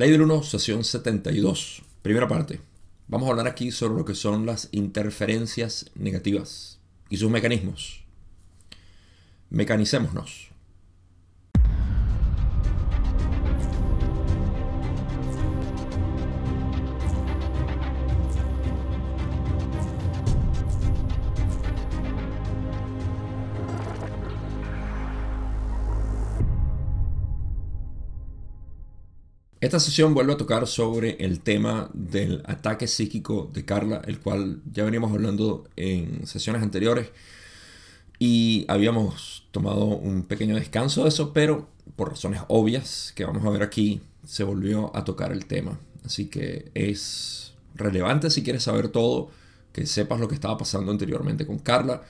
Ley del 1, sesión 72. Primera parte. Vamos a hablar aquí sobre lo que son las interferencias negativas y sus mecanismos. Mecanicémonos. Esta sesión vuelve a tocar sobre el tema del ataque psíquico de Carla, el cual ya veníamos hablando en sesiones anteriores y habíamos tomado un pequeño descanso de eso, pero por razones obvias que vamos a ver aquí, se volvió a tocar el tema. Así que es relevante si quieres saber todo, que sepas lo que estaba pasando anteriormente con Carla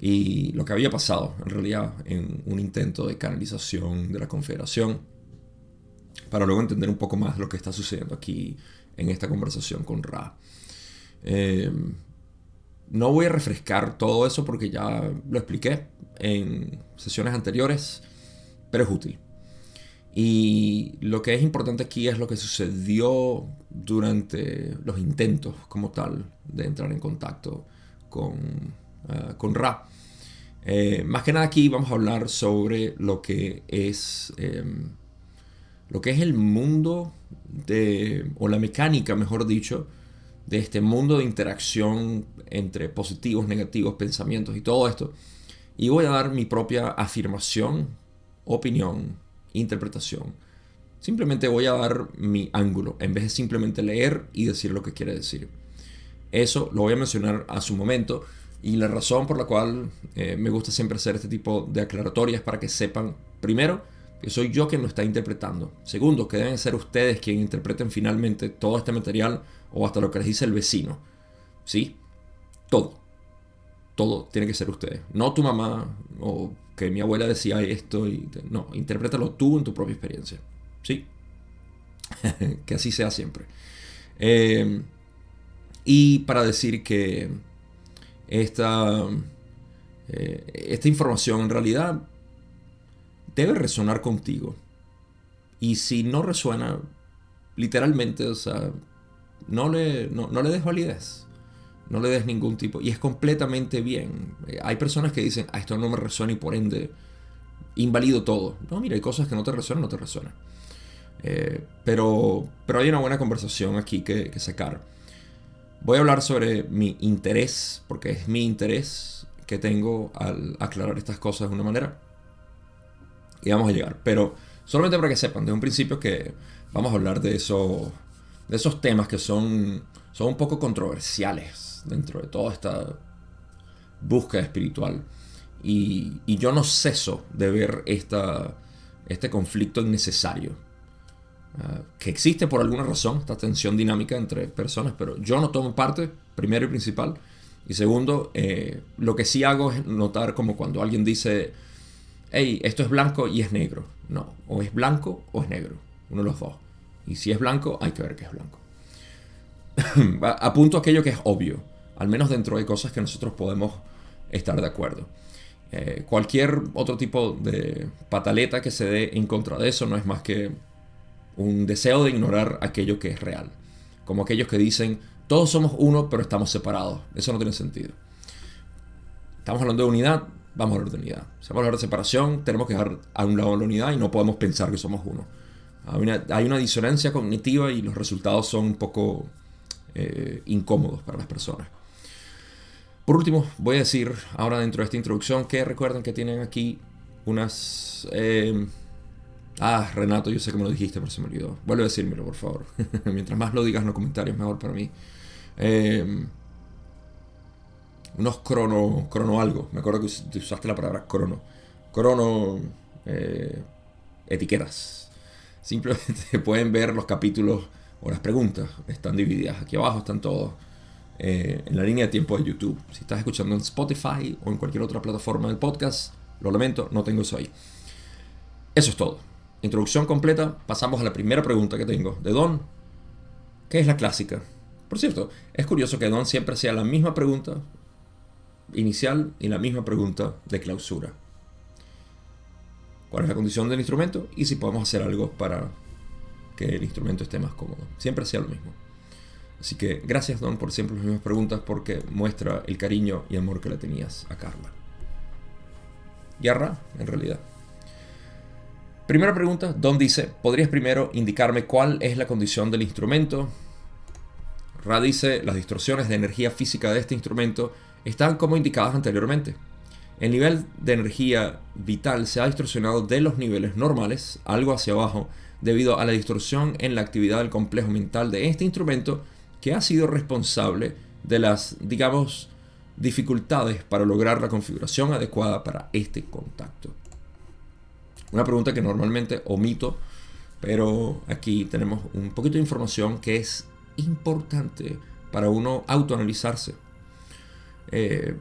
y lo que había pasado en realidad en un intento de canalización de la Confederación para luego entender un poco más lo que está sucediendo aquí en esta conversación con Ra. Eh, no voy a refrescar todo eso porque ya lo expliqué en sesiones anteriores, pero es útil. Y lo que es importante aquí es lo que sucedió durante los intentos como tal de entrar en contacto con, eh, con Ra. Eh, más que nada aquí vamos a hablar sobre lo que es lo que es el mundo de, o la mecánica, mejor dicho, de este mundo de interacción entre positivos, negativos, pensamientos y todo esto. Y voy a dar mi propia afirmación, opinión, interpretación. Simplemente voy a dar mi ángulo, en vez de simplemente leer y decir lo que quiere decir. Eso lo voy a mencionar a su momento y la razón por la cual eh, me gusta siempre hacer este tipo de aclaratorias para que sepan, primero, que soy yo quien lo está interpretando. Segundo, que deben ser ustedes quienes interpreten finalmente todo este material o hasta lo que les dice el vecino. ¿Sí? Todo. Todo tiene que ser ustedes. No tu mamá o que mi abuela decía esto. Y, no, interprétalo tú en tu propia experiencia. ¿Sí? que así sea siempre. Eh, y para decir que esta, eh, esta información en realidad debe resonar contigo. Y si no resuena, literalmente, o sea, no le, no, le des validez. No le des ningún tipo. Y es completamente bien. Eh, hay personas que dicen, ah, esto no me resuena y por ende invalido todo. No, mira, hay cosas que no te resuenan, no te resuenan. Eh, pero, pero hay una buena conversación aquí que, que sacar. Voy a hablar sobre mi interés, porque es mi interés que tengo al aclarar estas cosas de una manera y vamos a llegar. Pero solamente para que sepan de un principio que vamos a hablar de, eso, de esos temas que son, son un poco controversiales dentro de toda esta búsqueda espiritual. Y, y yo no ceso de ver esta, este conflicto innecesario. Ah, que existe por alguna razón, esta tensión dinámica entre personas, pero yo no tomo parte, primero y principal. Y segundo, eh, lo que sí hago es notar como cuando alguien dice, hey, esto es blanco y es negro. No, o es blanco o es negro. Uno de los dos. Y si es blanco, hay que ver que es blanco. Apunto aquello que es obvio, al menos dentro de cosas que nosotros podemos estar de acuerdo. Eh, cualquier otro tipo de pataleta que se dé en contra de eso no es más que un deseo de ignorar aquello que es real. Como aquellos que dicen, todos somos uno pero estamos separados. Eso no tiene sentido. Estamos hablando de unidad, vamos a hablar de unidad. Si vamos a hablar de separación, tenemos que dejar a un lado la unidad y no podemos pensar que somos uno. Hay una, disonancia cognitiva y los resultados son un poco eh, incómodos para las personas. Por último, voy a decir ahora dentro de esta introducción que recuerden que tienen aquí unas... Eh, ah, Renato, yo sé que me lo dijiste, pero se me olvidó. Vuelve a decírmelo, por favor. Mientras más lo digas en los comentarios, mejor para mí. Eh, unos crono, crono algo. Me acuerdo que usaste la palabra crono. Crono eh, etiquetas. Simplemente pueden ver los capítulos o las preguntas. Están divididas. Aquí abajo están todos eh, en la línea de tiempo de YouTube. Si estás escuchando en Spotify o en cualquier otra plataforma del podcast, lo lamento, no tengo eso ahí. Eso es todo. Introducción completa. Pasamos a la primera pregunta que tengo de Don. ¿Qué es la clásica? Por cierto, es curioso que Don siempre sea la misma pregunta inicial y la misma pregunta de clausura. ¿Cuál es la condición del instrumento? Y si podemos hacer algo para que el instrumento esté más cómodo. Siempre hacía lo mismo. Así que gracias Don por siempre las mismas preguntas porque muestra el cariño y amor que le tenías a Carla. Y Ra, en realidad. Primera pregunta, Don dice, ¿podrías primero indicarme cuál es la condición del instrumento? Ra dice, las distorsiones de energía física de este instrumento están como indicadas anteriormente. El nivel de energía vital se ha distorsionado de los niveles normales, algo hacia abajo, debido a la distorsión en la actividad del complejo mental de este instrumento que ha sido responsable de las, digamos, dificultades para lograr la configuración adecuada para este contacto. Una pregunta que normalmente omito, pero aquí tenemos un poquito de información que es importante para uno autoanalizarse. Eh,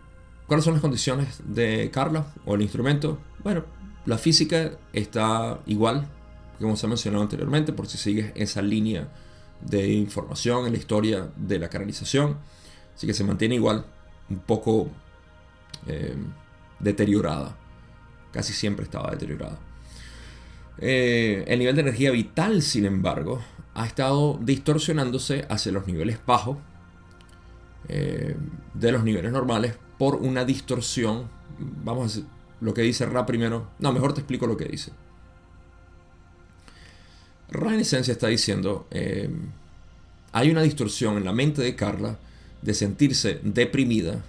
¿Cuáles son las condiciones de Carla o el instrumento? Bueno, la física está igual, como se ha mencionado anteriormente, por si sigues esa línea de información en la historia de la canalización. Así que se mantiene igual, un poco eh, deteriorada. Casi siempre estaba deteriorada. Eh, el nivel de energía vital, sin embargo, ha estado distorsionándose hacia los niveles bajos eh, de los niveles normales por una distorsión. Vamos a decir lo que dice Ra primero. No, mejor te explico lo que dice. Ra en esencia está diciendo, eh, hay una distorsión en la mente de Carla de sentirse deprimida,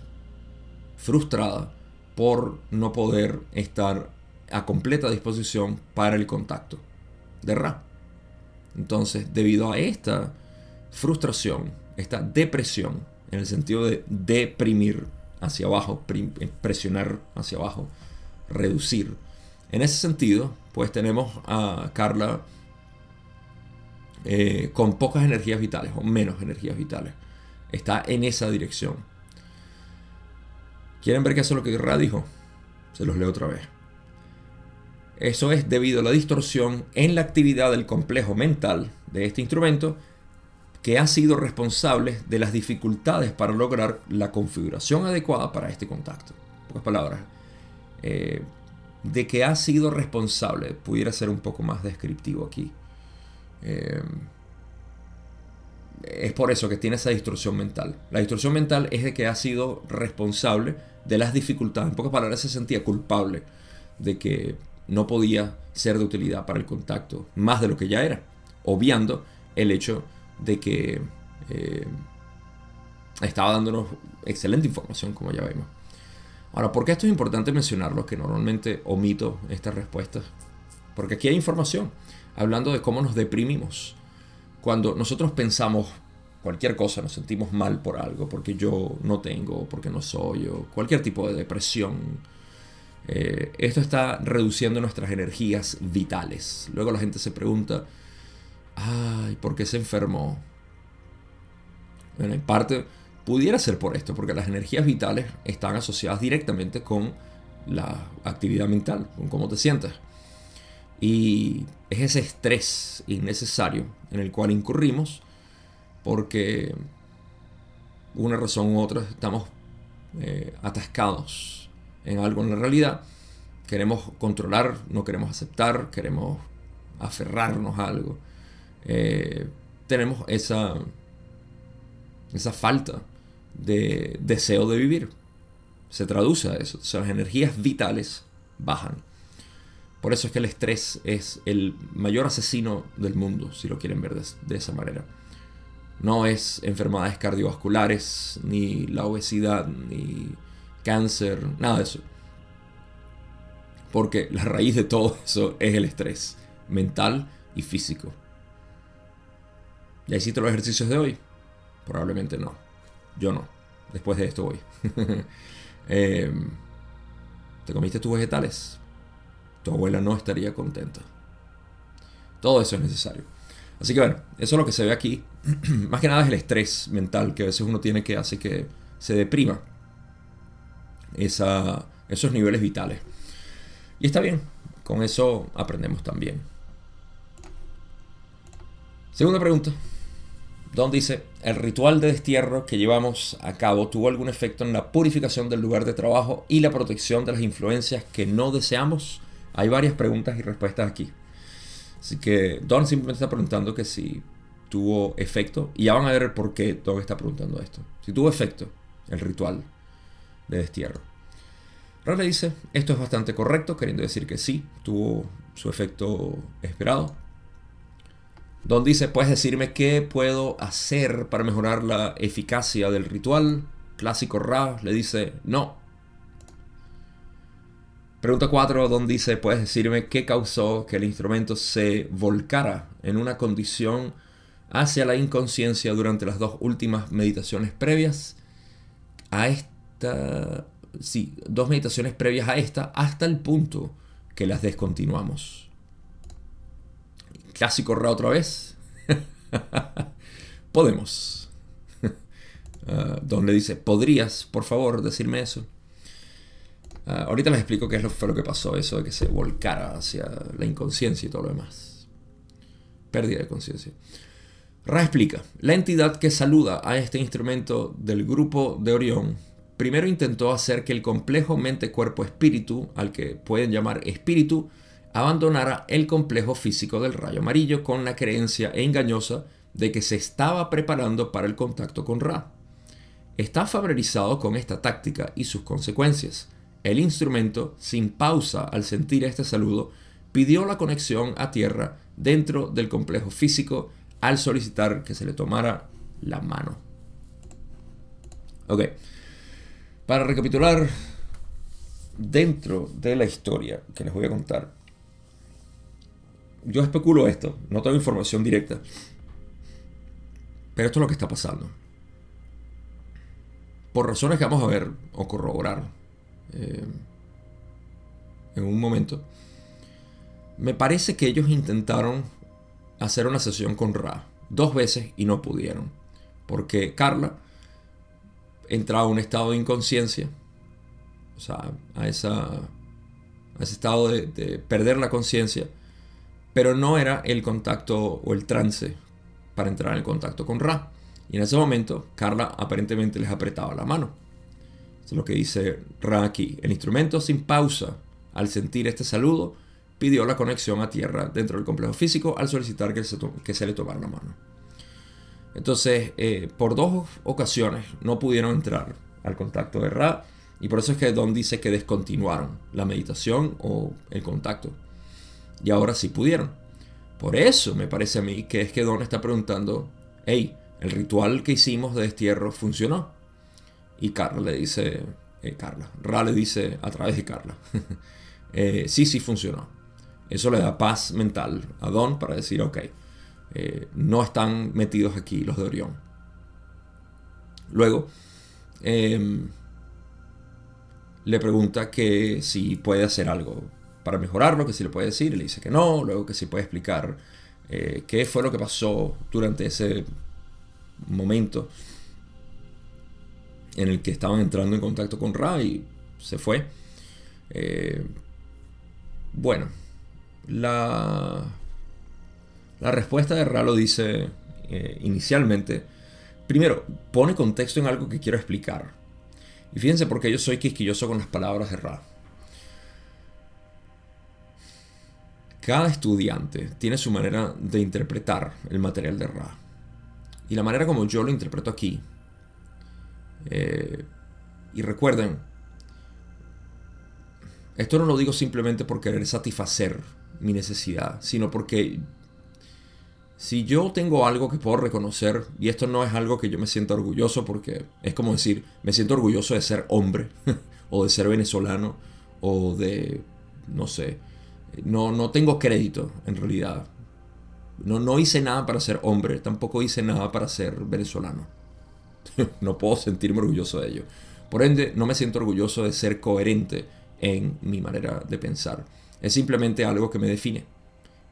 frustrada por no poder estar a completa disposición para el contacto de Ra. Entonces, debido a esta frustración, esta depresión, en el sentido de deprimir hacia abajo, presionar hacia abajo, reducir, en ese sentido, pues tenemos a Carla eh, con pocas energías vitales o menos energías vitales. Está en esa dirección. ¿Quieren ver qué es lo que Ra dijo? Se los leo otra vez. Eso es debido a la distorsión en la actividad del complejo mental de este instrumento que ha sido responsable de las dificultades para lograr la configuración adecuada para este contacto. En pocas palabras, eh, de que ha sido responsable, pudiera ser un poco más descriptivo aquí. Eh, es por eso que tiene esa distorsión mental. La distorsión mental es de que ha sido responsable de las dificultades. En pocas palabras, se sentía culpable de que no podía ser de utilidad para el contacto, más de lo que ya era, obviando el hecho de que eh, estaba dándonos excelente información, como ya vemos. Ahora, ¿por qué esto es importante mencionarlo? Que normalmente omito estas respuestas. Porque aquí hay información hablando de cómo nos deprimimos. Cuando nosotros pensamos cualquier cosa, nos sentimos mal por algo, porque yo no tengo, porque no soy, o cualquier tipo de depresión. Eh, esto está reduciendo nuestras energías vitales. Luego la gente se pregunta, ay, ¿por qué se enfermó? En parte pudiera ser por esto, porque las energías vitales están asociadas directamente con la actividad mental, con cómo te sientes. Y es ese estrés innecesario en el cual incurrimos porque una razón u otra estamos eh, atascados en algo en la realidad. Queremos controlar, no queremos aceptar, queremos aferrarnos a algo. Eh, tenemos esa, esa falta de deseo de vivir. Se traduce a eso. O las energías vitales bajan. Por eso es que el estrés es el mayor asesino del mundo, si lo quieren ver de, esa manera. No es enfermedades cardiovasculares, ni la obesidad, ni cáncer, nada de eso. Porque la raíz de todo eso es el estrés mental y físico. ¿Ya hiciste los ejercicios de hoy? Probablemente no. Yo no. Después de esto voy. Em, ¿Te comiste tus vegetales? tu abuela no estaría contenta. Todo eso es necesario. Así que bueno, eso es lo que se ve aquí. Más que nada es el estrés mental que a veces uno tiene que hace que se deprima esos niveles vitales. Y está bien, con eso aprendemos también. Segunda pregunta. Don dice, ¿el ritual de destierro que llevamos a cabo tuvo algún efecto en la purificación del lugar de trabajo y la protección de las influencias que no deseamos? Hay varias preguntas y respuestas aquí. Así que Don simplemente está preguntando que si tuvo efecto. Y ya van a ver por qué Don está preguntando esto. Si tuvo efecto el ritual de destierro. Ra le dice, esto es bastante correcto, queriendo decir que sí, tuvo su efecto esperado. Don dice, ¿puedes decirme qué puedo hacer para mejorar la eficacia del ritual? Clásico Ra le dice, no. Pregunta 4, Don dice, ¿puedes decirme qué causó que el instrumento se volcara en una condición hacia la inconsciencia durante las dos últimas meditaciones previas? A esta, sí, dos meditaciones previas a esta, hasta el punto que las descontinuamos. Clásico Ra otra vez. Podemos. Ah, Don le dice, ¿podrías, por favor, decirme eso? Ah, ahorita les explico qué fue lo que pasó, eso de que se volcara hacia la inconsciencia y todo lo demás. Pérdida de conciencia. Ra explica, la entidad que saluda a este instrumento del grupo de Orión primero intentó hacer que el complejo mente-cuerpo-espíritu, al que pueden llamar espíritu, abandonara el complejo físico del rayo amarillo con la creencia engañosa de que se estaba preparando para el contacto con Ra. Está familiarizado con esta táctica y sus consecuencias. El instrumento, sin pausa al sentir este saludo, pidió la conexión a tierra dentro del complejo físico al solicitar que se le tomara la mano. Ok. Para recapitular, dentro de la historia que les voy a contar, yo especulo esto, no tengo información directa, pero esto es lo que está pasando. Por razones que vamos a ver o corroborar eh, en un momento, me parece que ellos intentaron hacer una sesión con Ra dos veces y no pudieron. Porque Carla entraba a un estado de inconsciencia, o sea, a, esa, a ese estado de perder la conciencia, pero no era el contacto o el trance para entrar en contacto con Ra. Y en ese momento, Carla aparentemente les apretaba la mano. Es lo que dice Ra aquí. El instrumento sin pausa, al sentir este saludo, pidió la conexión a tierra dentro del complejo físico al solicitar que se, que se le tomara la mano. Entonces, eh, por dos ocasiones no pudieron entrar al contacto de Ra y por eso es que Don dice que descontinuaron la meditación o el contacto. Y ahora sí pudieron. Por eso me parece a mí que es que Don está preguntando, hey, el ritual que hicimos de destierro funcionó. Y Carla le dice, eh, Carla, Ra le dice a través de Carla, eh, sí, sí funcionó. Eso le da paz mental a Don para decir, ok, eh, no están metidos aquí los de Orión. Luego, em, le pregunta que si puede hacer algo para mejorarlo, que si le puede decir, le dice que no, luego que si puede explicar eh, qué fue lo que pasó durante ese momento en el que estaban entrando en contacto con Ra y se fue. Eh, bueno, la, la respuesta de Ra lo dice eh, inicialmente. Primero, pone contexto en algo que quiero explicar. Y fíjense por qué yo soy quisquilloso con las palabras de Ra. Cada estudiante tiene su manera de interpretar el material de Ra. Y la manera como yo lo interpreto aquí. Eh, y recuerden, esto no lo digo simplemente por querer satisfacer mi necesidad, sino porque si yo tengo algo que puedo reconocer, y esto no es algo que yo me siento orgulloso, porque es como decir, me siento orgulloso de ser hombre, o de ser venezolano, o de, no sé, no, no tengo crédito en realidad. No, no hice nada para ser hombre, tampoco hice nada para ser venezolano. no puedo sentirme orgulloso de ello. Por ende, no me siento orgulloso de ser coherente en mi manera de pensar. Es simplemente algo que me define.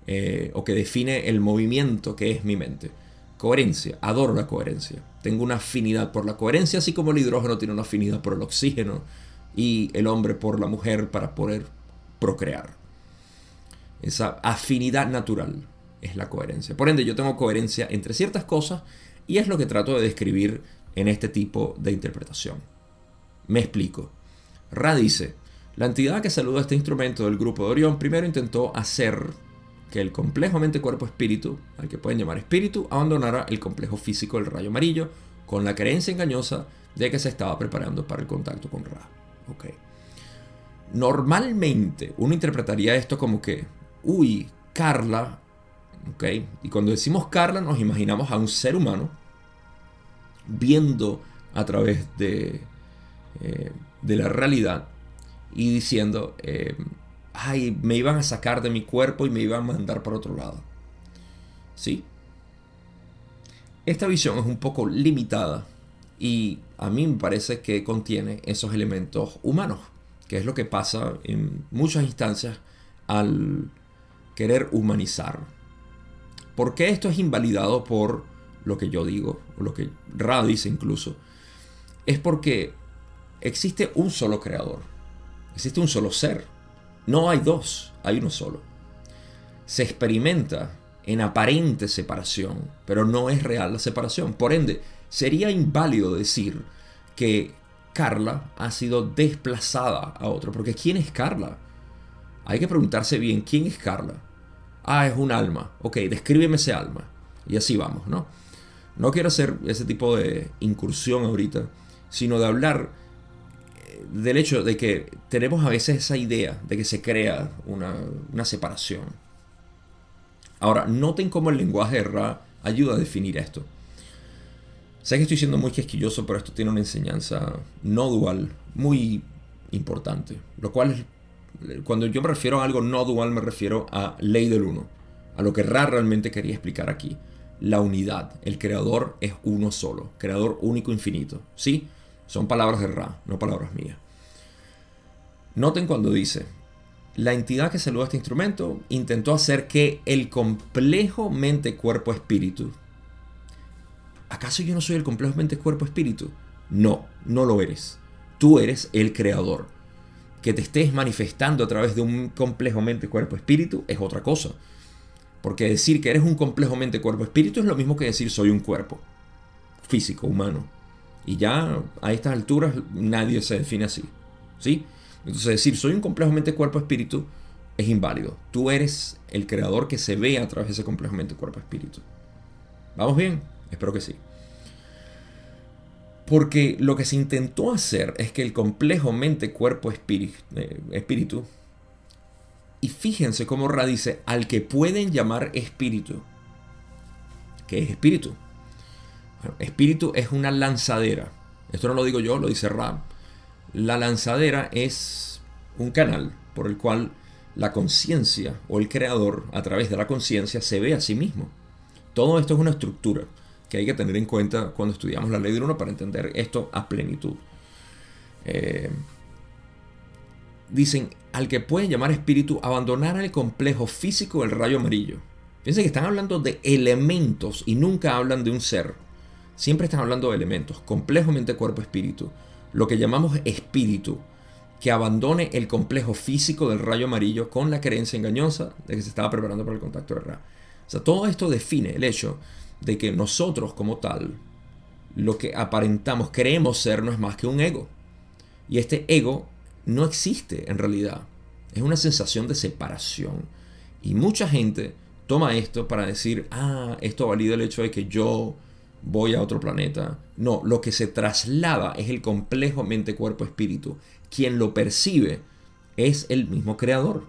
Eh, o que define el movimiento que es mi mente. Coherencia. Adoro la coherencia. Tengo una afinidad por la coherencia, así como el hidrógeno tiene una afinidad por el oxígeno y el hombre por la mujer para poder procrear. Esa afinidad natural es la coherencia. Por ende, yo tengo coherencia entre ciertas cosas y es lo que trato de describir en este tipo de interpretación. Me explico. Ra dice, la entidad que saluda este instrumento del grupo de Orión primero intentó hacer que el complejo mente-cuerpo-espíritu, al que pueden llamar espíritu, abandonara el complejo físico del rayo amarillo con la creencia engañosa de que se estaba preparando para el contacto con Ra. Okay. Normalmente uno interpretaría esto como que, uy, Carla, ok, y cuando decimos Carla nos imaginamos a un ser humano viendo a través de, eh, de la realidad y diciendo, eh, ay, me iban a sacar de mi cuerpo y me iban a mandar por otro lado. ¿Sí? Esta visión es un poco limitada y a mí me parece que contiene esos elementos humanos, que es lo que pasa en muchas instancias al querer humanizar. ¿Por qué esto es invalidado por lo que yo digo, o lo que Ra dice incluso? Es porque existe un solo creador, existe un solo ser, no hay dos, hay uno solo. Se experimenta en aparente separación, pero no es real la separación. Por ende, sería inválido decir que Carla ha sido desplazada a otro, porque ¿quién es Carla? Hay que preguntarse bien, ¿quién es Carla? Ah, es un alma. Ok, descríbeme ese alma. Y así vamos, ¿no? No quiero hacer ese tipo de incursión ahorita, sino de hablar eh, del hecho de que tenemos a veces esa idea de que se crea una, una separación. Ahora, noten cómo el lenguaje de Ra ayuda a definir esto. Sé que estoy siendo muy quisquilloso, pero esto tiene una enseñanza no dual muy importante. Lo cual es, cuando yo me refiero a algo no dual, me refiero a ley del uno. A lo que Ra realmente quería explicar aquí. La unidad. El creador es uno solo. Creador único infinito. ¿Sí? Son palabras de Ra, no palabras mías. Noten cuando dice, la entidad que saluda este instrumento intentó hacer que el complejo mente-cuerpo-espíritu ¿acaso yo no soy el complejo mente, cuerpo, espíritu? No, no lo eres. Tú eres el creador. Que te estés manifestando a través de un complejo mente, cuerpo, espíritu es otra cosa. Porque decir que eres un complejo mente, cuerpo, espíritu es lo mismo que decir soy un cuerpo físico, humano. Y ya a estas alturas nadie se define así. ¿Sí? Entonces decir soy un complejo mente, cuerpo, espíritu es inválido. Tú eres el creador que se ve a través de ese complejo mente, cuerpo, espíritu. ¿Vamos bien? Espero que sí. Porque lo que se intentó hacer es que el complejo mente, cuerpo, eh, espíritu, y fíjense cómo Ra dice, al que pueden llamar espíritu. ¿Qué es espíritu? espíritu es una lanzadera. Esto no lo digo yo, lo dice Ra. La lanzadera es un canal por el cual la conciencia o el creador a través de la conciencia se ve a sí mismo. Todo esto es una estructura que hay que tener en cuenta cuando estudiamos la ley de uno para entender esto a plenitud. Eh, dicen, al que pueden llamar espíritu, abandonar el complejo físico del rayo amarillo. Fíjense que están hablando de elementos y nunca hablan de un ser. Siempre están hablando de elementos, complejo mente, cuerpo, espíritu. Lo que llamamos espíritu, que abandone el complejo físico del rayo amarillo con la creencia engañosa de que se estaba preparando para el contacto de Ra. O sea, todo esto define el hecho de que nosotros como tal, lo que aparentamos, creemos ser, no es más que un ego. Y este ego no existe en realidad. Es una sensación de separación. Y mucha gente toma esto para decir, ah, esto valida el hecho de que yo voy a otro planeta. No, lo que se traslada es el complejo mente, cuerpo, espíritu. Quien lo percibe es el mismo creador.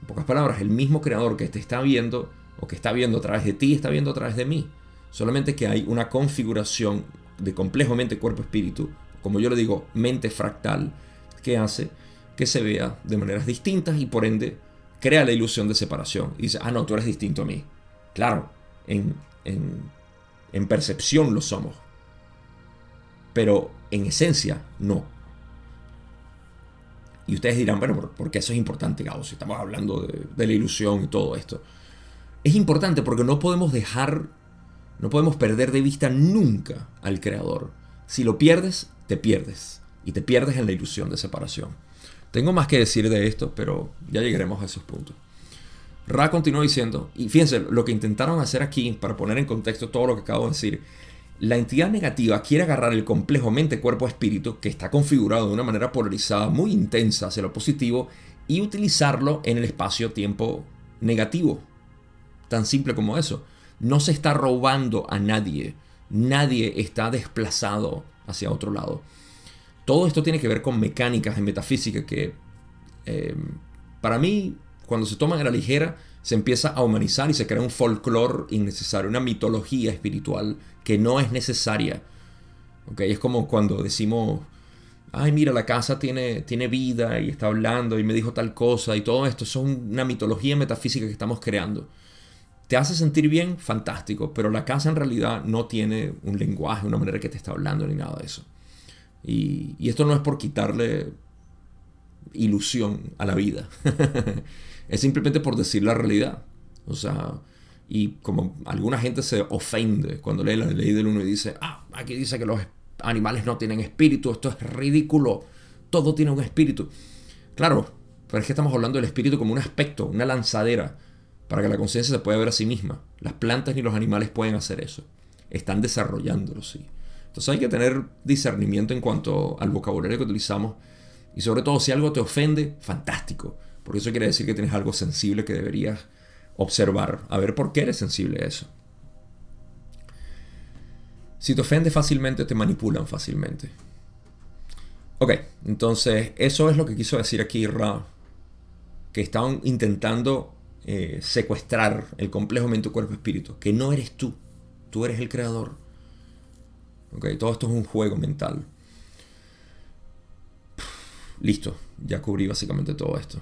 En pocas palabras, el mismo creador que te está viendo o que está viendo a través de ti, está viendo a través de mí. Solamente que hay una configuración de complejo mente, cuerpo, espíritu, como yo le digo, mente fractal, que hace que se vea de maneras distintas y por ende crea la ilusión de separación. Y dice, ah, no, tú eres distinto a mí. Claro, en, en, percepción lo somos, pero en esencia no. Y ustedes dirán, bueno, ¿por qué eso es importante, Gabo? Si estamos hablando de, de la ilusión y todo esto es importante porque no podemos dejar, no podemos perder de vista nunca al Creador. Si lo pierdes, te pierdes. Y te pierdes en la ilusión de separación. Tengo más que decir de esto, pero ya llegaremos a esos puntos. Ra continuó diciendo, y fíjense, lo que intentaron hacer aquí, para poner en contexto todo lo que acabo de decir, la entidad negativa quiere agarrar el complejo mente-cuerpo-espíritu, que está configurado de una manera polarizada muy intensa hacia lo positivo, y utilizarlo en el espacio-tiempo negativo. Tan simple como eso. No se está robando a nadie. Nadie está desplazado hacia otro lado. Todo esto tiene que ver con mecánicas en metafísica que eh, para mí, cuando se toman a la ligera, se empieza a humanizar y se crea un folclore innecesario, una mitología espiritual que no es necesaria. ¿Okay? Es como cuando decimos, ay, mira, la casa tiene, tiene vida y está hablando y me dijo tal cosa y todo esto. Son una mitología metafísica que estamos creando. Te hace sentir bien, fantástico, pero la casa en realidad no tiene un lenguaje, una manera que te está hablando ni nada de eso. Y, esto no es por quitarle ilusión a la vida. es simplemente por decir la realidad. O sea, y como alguna gente se ofende cuando lee la ley del uno y dice, ah, aquí dice que los animales no tienen espíritu, esto es ridículo, todo tiene un espíritu. Claro, pero es que estamos hablando del espíritu como un aspecto, una lanzadera, para que la conciencia se pueda ver a sí misma. Las plantas ni los animales pueden hacer eso. Están desarrollándolo, sí. Entonces hay que tener discernimiento en cuanto al vocabulario que utilizamos y sobre todo si algo te ofende, fantástico, porque eso quiere decir que tienes algo sensible que deberías observar, a ver por qué eres sensible a eso. Si te ofende fácilmente, te manipulan fácilmente. Ok, entonces eso es lo que quiso decir aquí Ra, que estaban intentando eh, secuestrar el complejo mente, cuerpo, espíritu, que no eres tú, tú eres el creador. Ok, todo esto es un juego mental. Listo, ya cubrí básicamente todo esto.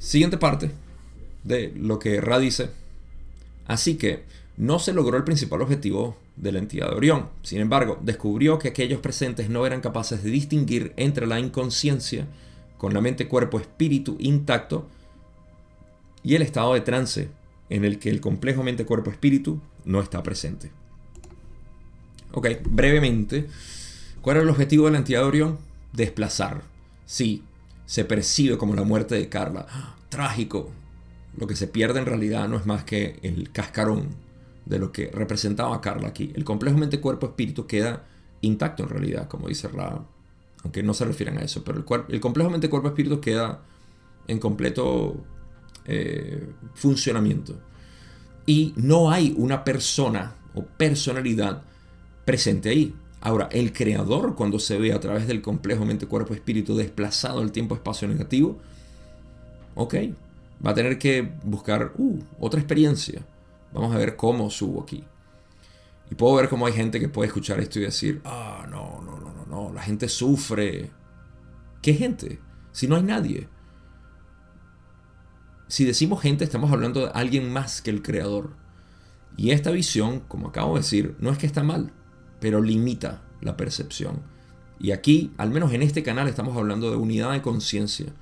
Siguiente parte de lo que Ra dice. Así que no se logró el principal objetivo de la entidad de Orión. Sin embargo, descubrió que aquellos presentes no eran capaces de distinguir entre la inconsciencia, con la mente, cuerpo, espíritu intacto, y el estado de trance, en el que el complejo mente, cuerpo, espíritu no está presente. Ok, brevemente, ¿Cuál era el objetivo de la? Desplazar. Sí, se percibe como la muerte de Carla. Trágico. Lo que se pierde en realidad no es más que el cascarón de lo que representaba Carla aquí. El complejo mente cuerpo espíritu queda intacto en realidad, como dice Ra, aunque no se refieren a eso, pero el, el complejo mente cuerpo espíritu queda en completo eh, funcionamiento. Y no hay una persona o personalidad presente ahí. Ahora, el creador, cuando se ve a través del complejo mente-cuerpo-espíritu desplazado al tiempo-espacio negativo, ok, va a tener que buscar uh, otra experiencia. Vamos a ver cómo subo aquí. Y puedo ver cómo hay gente que puede escuchar esto y decir, ah, no, no, no, no, la gente sufre. ¿Qué gente? Si no hay nadie. Si decimos gente, estamos hablando de alguien más que el creador. Y esta visión, como acabo de decir, no es que está mal pero limita la percepción. Y aquí, al menos en este canal, estamos hablando de unidad de conciencia.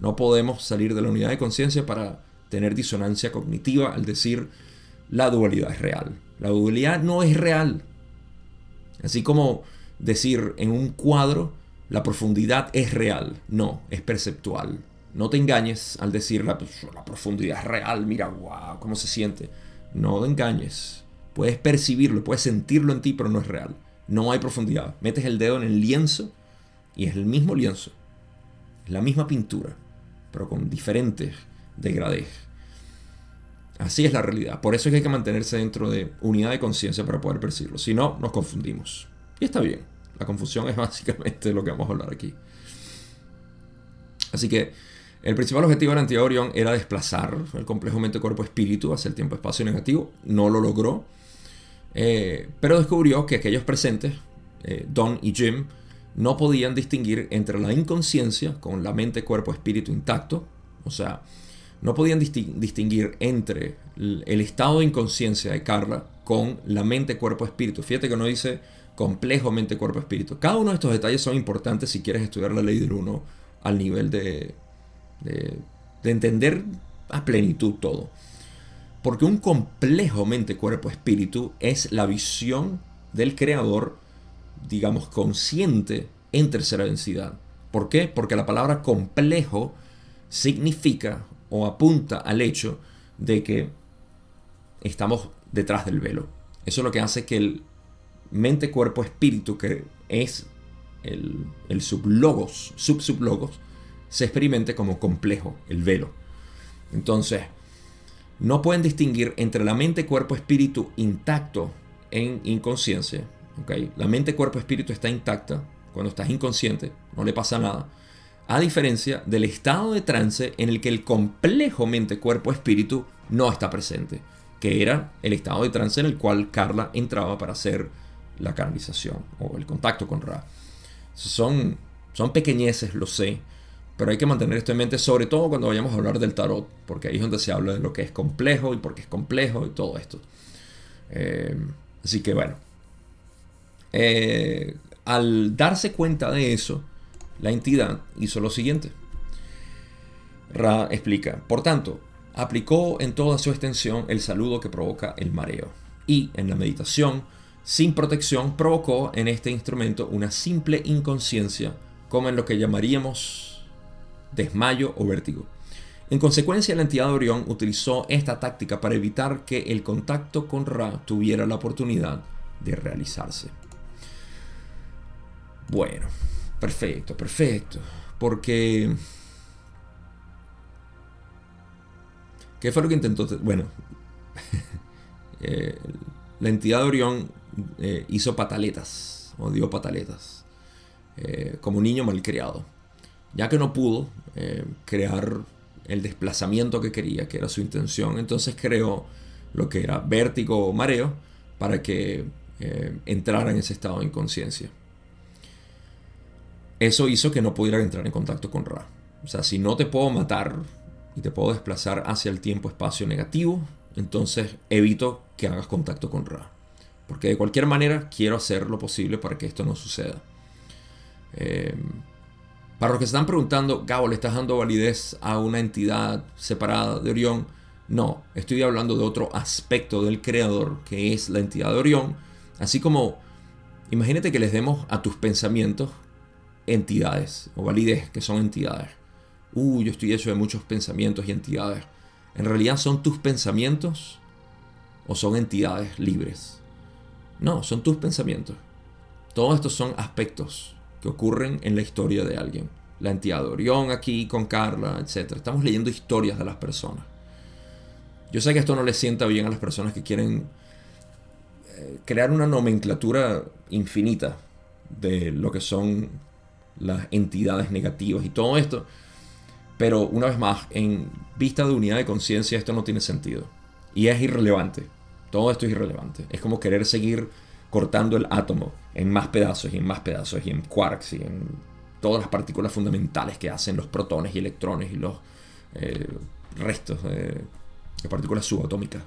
No podemos salir de la unidad de conciencia para tener disonancia cognitiva al decir la dualidad es real. La dualidad no es real. Así como decir en un cuadro la profundidad es real. No, es perceptual. No te engañes al decir la, la profundidad es real. Mira, wow, cómo se siente. No te engañes. Puedes percibirlo, puedes sentirlo en ti, pero no es real. No hay profundidad. Metes el dedo en el lienzo y es el mismo lienzo. Es la misma pintura, pero con diferentes degradés. Así es la realidad. Por eso es que hay que mantenerse dentro de unidad de conciencia para poder percibirlo. Si no, nos confundimos. Y está bien. La confusión es básicamente lo que vamos a hablar aquí. Así que el principal objetivo de la entidad Orión era desplazar el complejo mente-cuerpo-espíritu hacia el tiempo-espacio negativo. No lo logró. Eh, pero descubrió que aquellos presentes, eh, Don y Jim, no podían distinguir entre la inconsciencia con la mente, cuerpo, espíritu intacto, o sea, no podían distinguir entre el estado de inconsciencia de Carla con la mente, cuerpo, espíritu. Fíjate que no dice complejo mente, cuerpo, espíritu. Cada uno de estos detalles son importantes si quieres estudiar la ley del uno al nivel de, de entender a plenitud todo. Porque un complejo mente, cuerpo, espíritu es la visión del creador, digamos, consciente en tercera densidad. ¿Por qué? Porque la palabra complejo significa o apunta al hecho de que estamos detrás del velo. Eso es lo que hace que el mente, cuerpo, espíritu, que es el, sublogos, sub-sublogos, se experimente como complejo, el velo. Entonces, no pueden distinguir entre la mente, cuerpo, espíritu intacto en inconsciencia. La mente, cuerpo, espíritu está intacta cuando estás inconsciente, no le pasa nada. A diferencia del estado de trance en el que el complejo mente, cuerpo, espíritu no está presente, que era el estado de trance en el cual Carla entraba para hacer la canalización o el contacto con Ra. Son, son pequeñeces, lo sé, pero hay que mantener esto en mente, sobre todo cuando vayamos a hablar del tarot, porque ahí es donde se habla de lo que es complejo y por qué es complejo y todo esto. Eh, así que bueno, eh, al darse cuenta de eso, la entidad hizo lo siguiente. Ra explica, por tanto, aplicó en toda su extensión el saludo que provoca el mareo y en la meditación, sin protección, provocó en este instrumento una simple inconsciencia, como en lo que llamaríamos desmayo o vértigo. En consecuencia, la entidad de Orión utilizó esta táctica para evitar que el contacto con Ra tuviera la oportunidad de realizarse. Bueno, perfecto, perfecto. Porque... ¿Qué fue lo que intentó? Bueno, eh, la entidad de Orión eh, hizo pataletas, o dio pataletas, eh, como un niño malcriado ya que no pudo eh, crear el desplazamiento que quería, que era su intención, entonces creó lo que era vértigo o mareo para que entrara en ese estado de inconsciencia. Eso hizo que no pudiera entrar en contacto con Ra. O sea, si no te puedo matar y te puedo desplazar hacia el tiempo-espacio negativo, entonces evito que hagas contacto con Ra. Porque de cualquier manera quiero hacer lo posible para que esto no suceda. Eh, para los que se están preguntando, Gabo, ¿le estás dando validez a una entidad separada de Orión? No, estoy hablando de otro aspecto del creador, que es la entidad de Orión. Así como, imagínate que les demos a tus pensamientos entidades, o validez, que son entidades. Uh, yo estoy hecho de muchos pensamientos y entidades. ¿En realidad son tus pensamientos o son entidades libres? No, son tus pensamientos. Todos estos son aspectos que ocurren en la historia de alguien. La entidad de Orión aquí con Carla, etc. Estamos leyendo historias de las personas. Yo sé que esto no le sienta bien a las personas que quieren eh, crear una nomenclatura infinita de lo que son las entidades negativas y todo esto. Pero una vez más, en vista de unidad de conciencia, esto no tiene sentido. Y es irrelevante. Todo esto es irrelevante. Es como querer seguir cortando el átomo en más pedazos y en más pedazos y en quarks y en todas las partículas fundamentales que hacen los protones y electrones y los eh, restos de, de partículas subatómicas.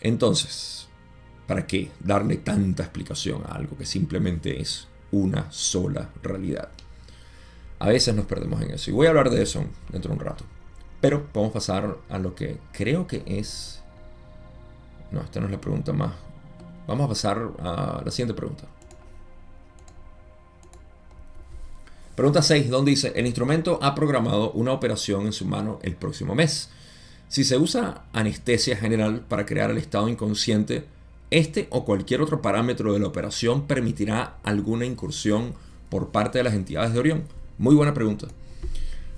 Entonces, ¿para qué darle tanta explicación a algo que simplemente es una sola realidad? A veces nos perdemos en eso y voy a hablar de eso dentro de un rato. Pero podemos pasar a lo que creo que es... No, esta no es la pregunta más Vamos a pasar a la siguiente pregunta. Pregunta 6, donde dice, el instrumento ha programado una operación en su mano el próximo mes. Si se usa anestesia general para crear el estado inconsciente, este o cualquier otro parámetro de la operación permitirá alguna incursión por parte de las entidades de Orión. Muy buena pregunta.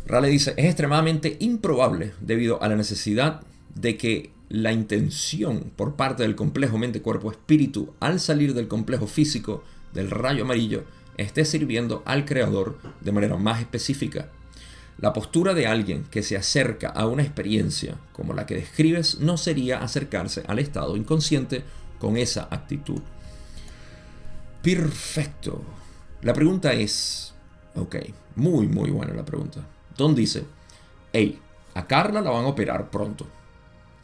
Rale dice, es extremadamente improbable debido a la necesidad de que la intención por parte del complejo mente-cuerpo-espíritu al salir del complejo físico del rayo amarillo esté sirviendo al creador de manera más específica. La postura de alguien que se acerca a una experiencia como la que describes no sería acercarse al estado inconsciente con esa actitud. Perfecto. La pregunta es, ok, muy muy buena la pregunta. Don dice, hey, a Carla la van a operar pronto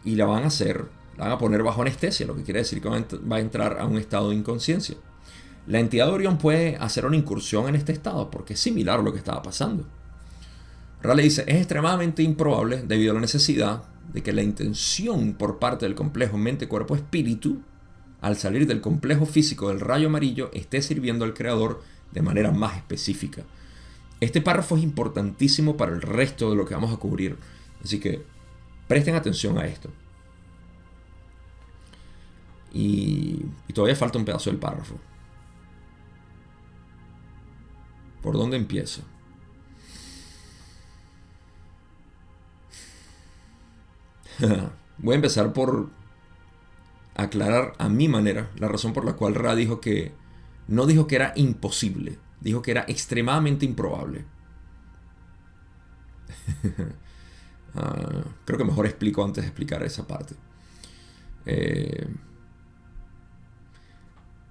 y la van a hacer, la van a poner bajo anestesia, lo que quiere decir que va a entrar a un estado de inconsciencia. La entidad de Orión puede hacer una incursión en este estado porque es similar a lo que estaba pasando. Raleigh dice, es extremadamente improbable debido a la necesidad de que la intención por parte del complejo mente-cuerpo-espíritu, al salir del complejo físico del rayo amarillo, esté sirviendo al creador de manera más específica. Este párrafo es importantísimo para el resto de lo que vamos a cubrir, así que Presten atención a esto. Y, todavía falta un pedazo del párrafo. ¿Por dónde empiezo? Voy a empezar por aclarar a mi manera la razón por la cual Ra dijo que no dijo que era imposible, dijo que era extremadamente improbable. Ah, creo que mejor explico antes de explicar esa parte. Eh,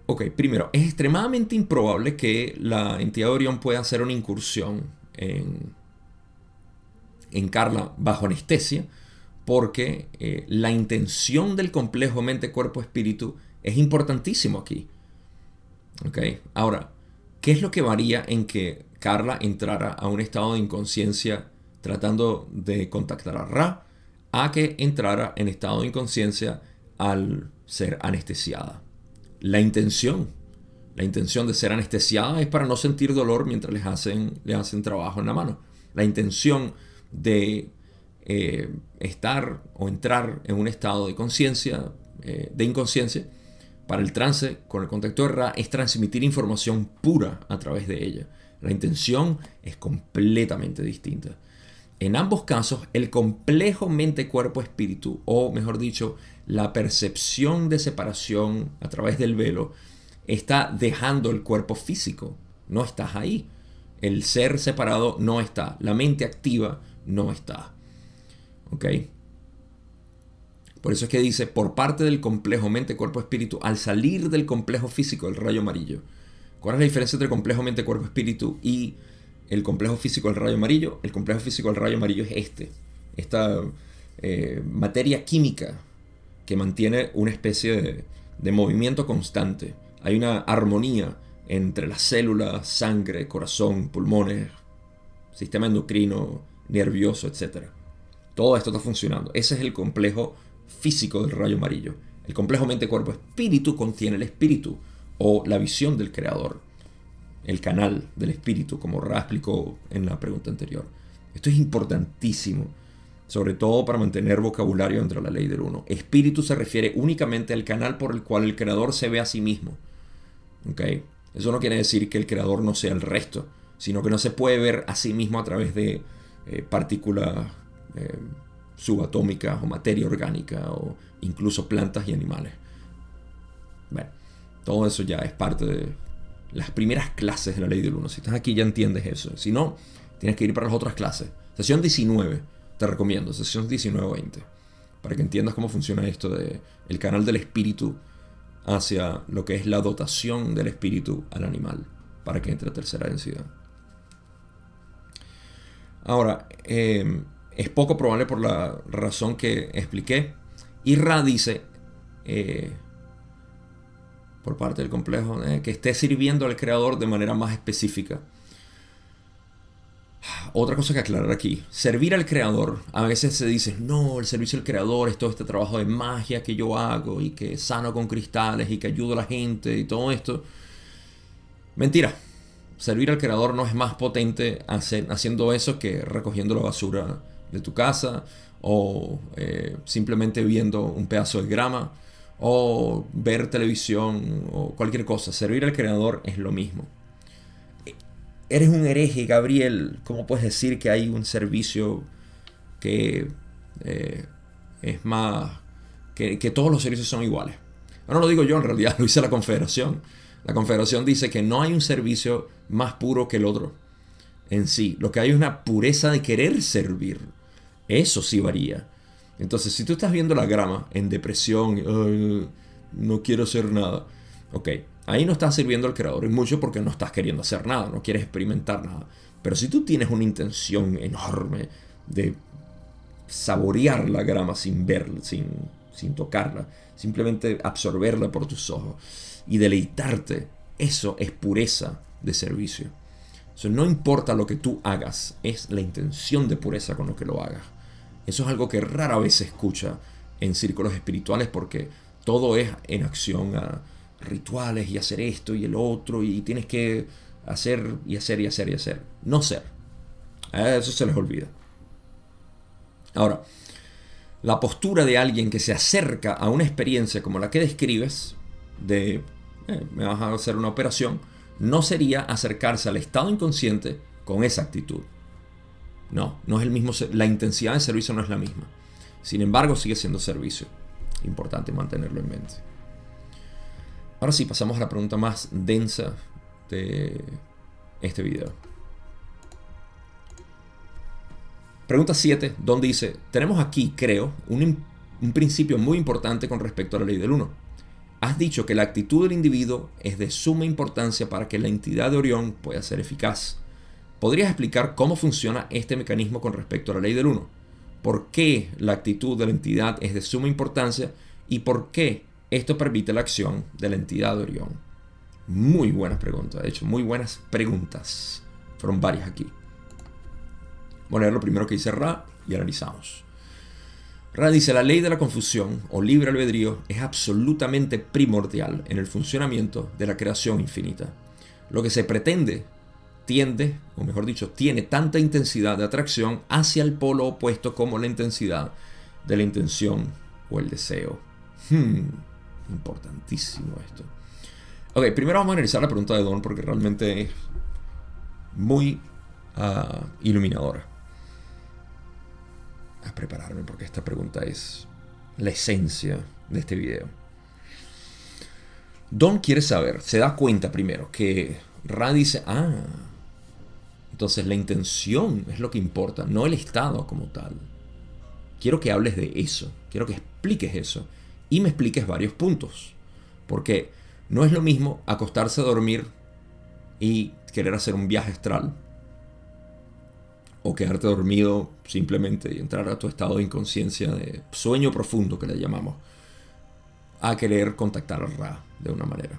ok, primero, es extremadamente improbable que la entidad de Orión pueda hacer una incursión en, en Carla bajo anestesia, porque eh, la intención del complejo mente-cuerpo-espíritu es importantísimo aquí. Ok, ahora, ¿qué es lo que varía en que Carla entrara a un estado de inconsciencia tratando de contactar a Ra, a que entrara en estado de inconsciencia al ser anestesiada? La intención, la intención de ser anestesiada es para no sentir dolor mientras les hacen, le hacen trabajo en la mano. La intención de eh, estar o entrar en un estado de conciencia, eh, de inconsciencia, para el trance con el contacto de Ra es transmitir información pura a través de ella. La intención es completamente distinta. En ambos casos, el complejo mente-cuerpo-espíritu, o mejor dicho, la percepción de separación a través del velo, está dejando el cuerpo físico. No estás ahí. El ser separado no está. La mente activa no está. ¿Ok? Por eso es que dice, por parte del complejo mente-cuerpo-espíritu, al salir del complejo físico, el rayo amarillo. ¿Cuál es la diferencia entre complejo mente-cuerpo-espíritu y el complejo físico del rayo amarillo? El complejo físico del rayo amarillo es este. Esta eh, materia química que mantiene una especie de, de movimiento constante. Hay una armonía entre las células, sangre, corazón, pulmones, sistema endocrino, nervioso, etc. Todo esto está funcionando. Ese es el complejo físico del rayo amarillo. El complejo mente-cuerpo-espíritu contiene el espíritu o la visión del creador, el canal del espíritu, como Ra explicó en la pregunta anterior. Esto es importantísimo, sobre todo para mantener vocabulario entre la ley del uno. Espíritu se refiere únicamente al canal por el cual el creador se ve a sí mismo. Eso no quiere decir que el creador no sea el resto, sino que no se puede ver a sí mismo a través de eh, partículas eh, subatómicas o materia orgánica o incluso plantas y animales. Bueno, todo eso ya es parte de las primeras clases de la ley del 1. Si estás aquí ya entiendes eso. Si no, tienes que ir para las otras clases. Sesión 19, te recomiendo, sesión 19-20, para que entiendas cómo funciona esto de el canal del espíritu hacia lo que es la dotación del espíritu al animal, para que entre a tercera densidad. Ahora, eh, es poco probable por la razón que expliqué. Y Ra dice, eh, por parte del complejo, eh, que esté sirviendo al creador de manera más específica. Otra cosa que aclarar aquí, servir al creador, a veces se dice, no, el servicio al creador es todo este trabajo de magia que yo hago y que sano con cristales y que ayudo a la gente y todo esto. Mentira, servir al creador no es más potente haciendo eso que recogiendo la basura de tu casa o eh, simplemente viendo un pedazo de grama o ver televisión o cualquier cosa. Servir al creador es lo mismo. Eres un hereje, Gabriel. ¿Cómo puedes decir que hay un servicio que eh, es más... Que, que todos los servicios son iguales? No lo digo yo, en realidad lo dice la Confederación. La Confederación dice que no hay un servicio más puro que el otro en sí. Lo que hay es una pureza de querer servir. Eso sí varía. Entonces, si tú estás viendo la grama en depresión, no quiero hacer nada, ok, ahí no estás sirviendo al creador y mucho porque no estás queriendo hacer nada, no quieres experimentar nada. Pero si tú tienes una intención enorme de saborear la grama sin verla, sin, sin tocarla, simplemente absorberla por tus ojos y deleitarte, eso es pureza de servicio. Eso no importa lo que tú hagas, es la intención de pureza con lo que lo hagas. Eso es algo que rara vez se escucha en círculos espirituales porque todo es en acción a rituales y hacer esto y el otro y tienes que hacer y hacer y hacer y hacer. No ser. A eso se les olvida. Ahora, la postura de alguien que se acerca a una experiencia como la que describes, de eh, me vas a hacer una operación, no sería acercarse al estado inconsciente con esa actitud. No, no es el mismo, la intensidad de servicio no es la misma. Sin embargo, sigue siendo servicio. Importante mantenerlo en mente. Ahora sí, pasamos a la pregunta más densa de este video. Pregunta 7, donde dice, tenemos aquí, creo, un, un principio muy importante con respecto a la ley del 1. Has dicho que la actitud del individuo es de suma importancia para que la entidad de Orión pueda ser eficaz. ¿Podrías explicar cómo funciona este mecanismo con respecto a la ley del 1? ¿Por qué la actitud de la entidad es de suma importancia y por qué esto permite la acción de la entidad de Orión? Muy buenas preguntas, de hecho, muy buenas preguntas. Fueron varias aquí. Voy a leer lo primero que dice Ra y analizamos. Ra dice, la ley de la confusión o libre albedrío es absolutamente primordial en el funcionamiento de la creación infinita. Lo que se pretende tiende, o mejor dicho, tiene tanta intensidad de atracción hacia el polo opuesto como la intensidad de la intención o el deseo. Hmm, importantísimo esto. Ok, primero vamos a analizar la pregunta de Don porque realmente es muy ah, iluminadora a prepararme porque esta pregunta es la esencia de este video. Don quiere saber, se da cuenta primero que Ra dice, ah, entonces la intención es lo que importa, no el estado como tal. Quiero que hables de eso, quiero que expliques eso y me expliques varios puntos. Porque no es lo mismo acostarse a dormir y querer hacer un viaje astral o quedarte dormido simplemente y entrar a tu estado de inconsciencia, de sueño profundo que le llamamos, a querer contactar a Ra de una manera.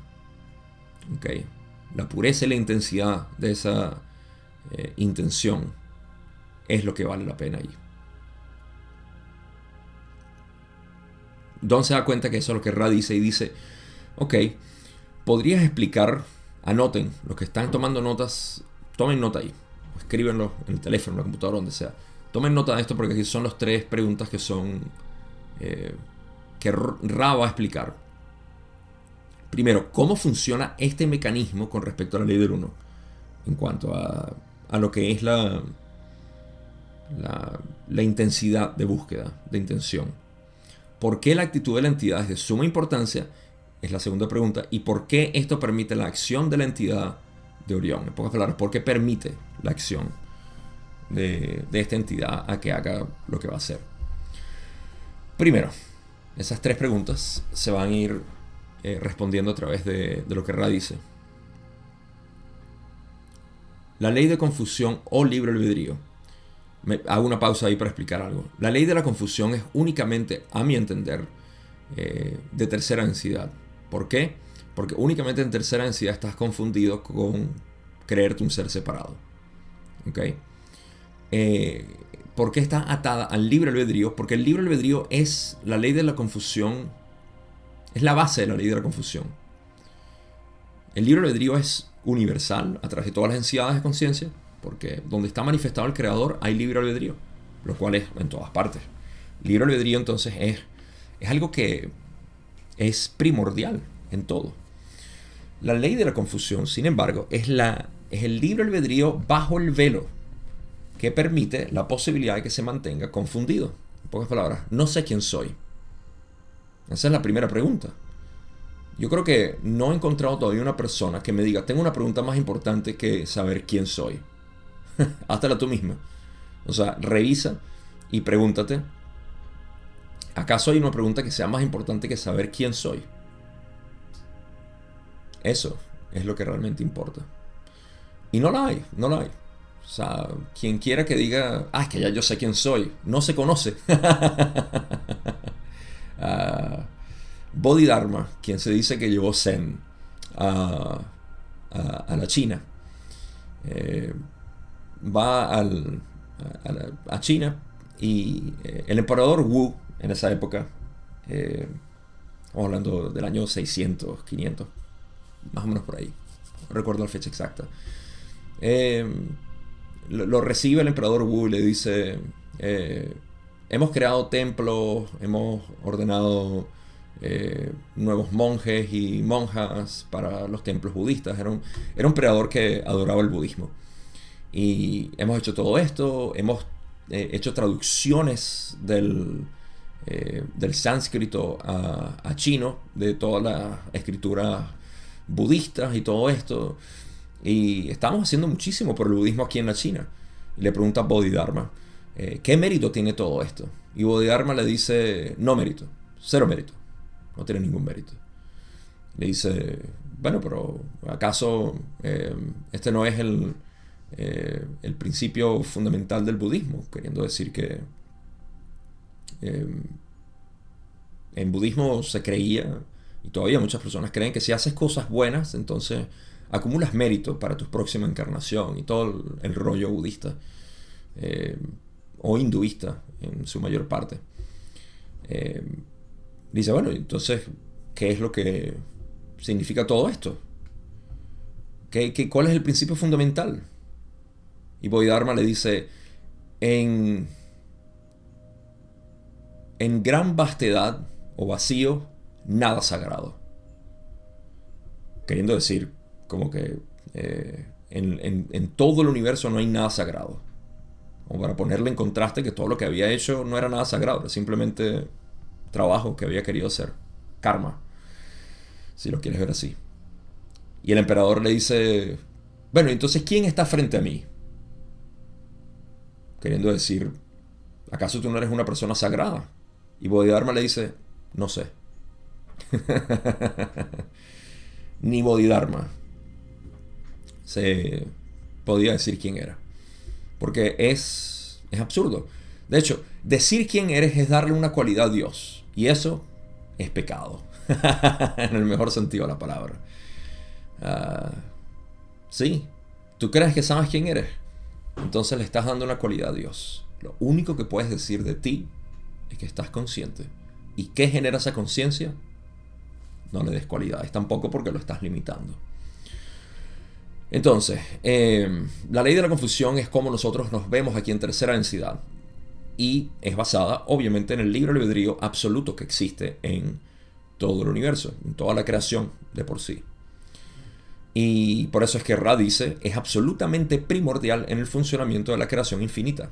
¿Okay? La pureza y la intensidad de esa eh, intención es lo que vale la pena ahí. Don se da cuenta que eso es lo que Ra dice y dice, ok, ¿podrías explicar? Anoten, los que están tomando notas, tomen nota ahí escríbenlo en el teléfono, en la computadora, donde sea. Tomen nota de esto porque aquí son las tres preguntas que son eh, que Ra va a explicar. Primero, ¿cómo funciona este mecanismo con respecto a la ley del 1? En cuanto a, a lo que es la, la, intensidad de búsqueda, de intención. ¿Por qué la actitud de la entidad es de suma importancia? Es la segunda pregunta. ¿Y por qué esto permite la acción de la entidad de Orión. En pocas palabras, ¿por qué permite la acción de, esta entidad a que haga lo que va a hacer? Primero, esas tres preguntas se van a ir eh, respondiendo a través de, lo que Ra dice. La ley de confusión o libre albedrío. Hago una pausa ahí para explicar algo. La ley de la confusión es únicamente, a mi entender, eh, de tercera densidad. ¿Por qué? Porque únicamente en tercera densidad estás confundido con creerte un ser separado. ¿Ok? Eh, ¿Por qué está atada al libre albedrío? Porque el libre albedrío es la ley de la confusión, es la base de la ley de la confusión. El libre albedrío es universal a través de todas las densidades de conciencia, porque donde está manifestado el creador hay libre albedrío, lo cual es en todas partes. Libre albedrío entonces es, es algo que es primordial en todo. La ley de la confusión, sin embargo, es, la, es el libre albedrío bajo el velo que permite la posibilidad de que se mantenga confundido. En pocas palabras, no sé quién soy. Esa es la primera pregunta. Yo creo que no he encontrado todavía una persona que me diga, tengo una pregunta más importante que saber quién soy. la tú misma. O sea, revisa y pregúntate, ¿acaso hay una pregunta que sea más importante que saber quién soy? Eso es lo que realmente importa. Y no la hay, no la hay. O sea, quien quiera que diga, ah, es que ya yo sé quién soy, no se conoce. uh, Bodhidharma, quien se dice que llevó Zen a, la China, eh, va al, a, China y eh, el emperador Wu en esa época, eh, hablando del año 600, 500, más o menos por ahí. No recuerdo la fecha exacta. Eh, lo, recibe el emperador Wu y le dice, hemos creado templos, hemos ordenado eh, nuevos monjes y monjas para los templos budistas. Era un, era emperador que adoraba el budismo. Y hemos hecho todo esto, hemos hecho traducciones del, eh, del sánscrito a, chino, de toda la escritura budista y todo esto. Y estamos haciendo muchísimo por el budismo aquí en la China. Y le pregunta a Bodhidharma, eh, ¿qué mérito tiene todo esto? Y Bodhidharma le dice, no mérito, cero mérito, no tiene ningún mérito. Le dice, bueno, pero ¿acaso eh, este no es el, el principio fundamental del budismo? Queriendo decir que Em, en budismo se creía, y todavía muchas personas creen que si haces cosas buenas, entonces acumulas mérito para tu próxima encarnación y todo el, rollo budista o hinduista en su mayor parte. Dice, bueno, entonces, ¿qué es lo que significa todo esto? ¿Qué, qué, cuál es el principio fundamental? Y Bodhidharma le dice, en en gran vastedad o vacío, nada sagrado. Queriendo decir, como que eh, en, todo el universo no hay nada sagrado. O para ponerle en contraste que todo lo que había hecho no era nada sagrado, era simplemente trabajo que había querido hacer. Karma, si lo quieres ver así. Y el emperador le dice, bueno, entonces ¿quién está frente a mí? Queriendo decir, ¿acaso tú no eres una persona sagrada? Y Bodhidharma le dice, no sé. Ni Bodhidharma se podía decir quién era. Porque es, es absurdo. De hecho, decir quién eres es darle una cualidad a Dios. Y eso es pecado. en el mejor sentido de la palabra. Uh, sí, tú crees que sabes quién eres. Entonces le estás dando una cualidad a Dios. Lo único que puedes decir de ti es que estás consciente. ¿Y qué genera esa conciencia? No le des cualidades tampoco porque lo estás limitando. Entonces, em, la ley de la confusión es como nosotros nos vemos aquí en tercera densidad y es basada obviamente en el libre albedrío absoluto que existe en todo el universo, en toda la creación de por sí. Y por eso es que Ra dice, es absolutamente primordial en el funcionamiento de la creación infinita.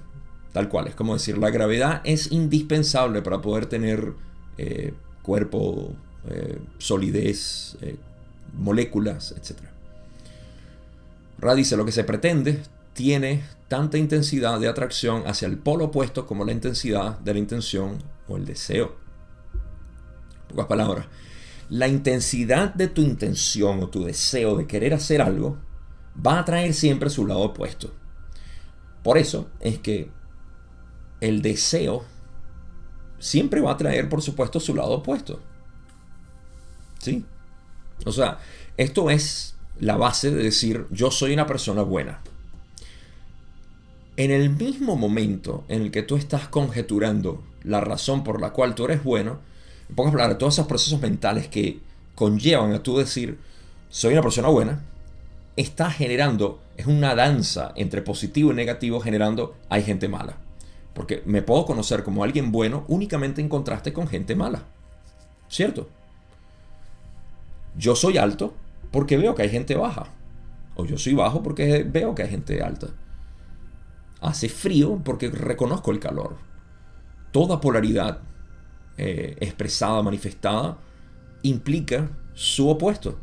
Tal cual, es como decir, la gravedad es indispensable para poder tener eh, cuerpo, eh, solidez, eh, moléculas, etc. Ra dice, lo que se pretende tiene tanta intensidad de atracción hacia el polo opuesto como la intensidad de la intención o el deseo. En pocas palabras, la intensidad de tu intención o tu deseo de querer hacer algo va a traer siempre su lado opuesto. Por eso es que el deseo siempre va a traer, por supuesto, su lado opuesto. ¿Sí? O sea, esto es la base de decir yo soy una persona buena. En el mismo momento en el que tú estás conjeturando la razón por la cual tú eres bueno, en pocas palabras, todos esos procesos mentales que conllevan a tú decir soy una persona buena, está generando, es una danza entre positivo y negativo, generando hay gente mala. Porque me puedo conocer como alguien bueno únicamente en contraste con gente mala. ¿Cierto? Yo soy alto porque veo que hay gente baja. O yo soy bajo porque veo que hay gente alta. Hace frío porque reconozco el calor. Toda polaridad eh, expresada, manifestada, implica su opuesto.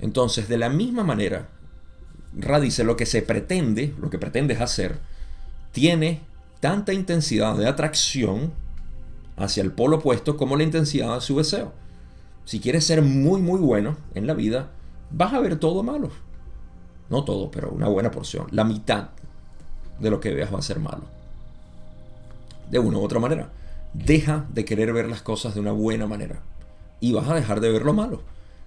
Entonces, de la misma manera, Radice lo que se pretende, lo que pretendes hacer, tiene tanta intensidad de atracción hacia el polo opuesto como la intensidad de su deseo. Si quieres ser muy muy bueno en la vida, vas a ver todo malo. No todo, pero una buena porción. La mitad de lo que veas va a ser malo. De una u otra manera. Deja de querer ver las cosas de una buena manera. Y vas a dejar de ver lo malo.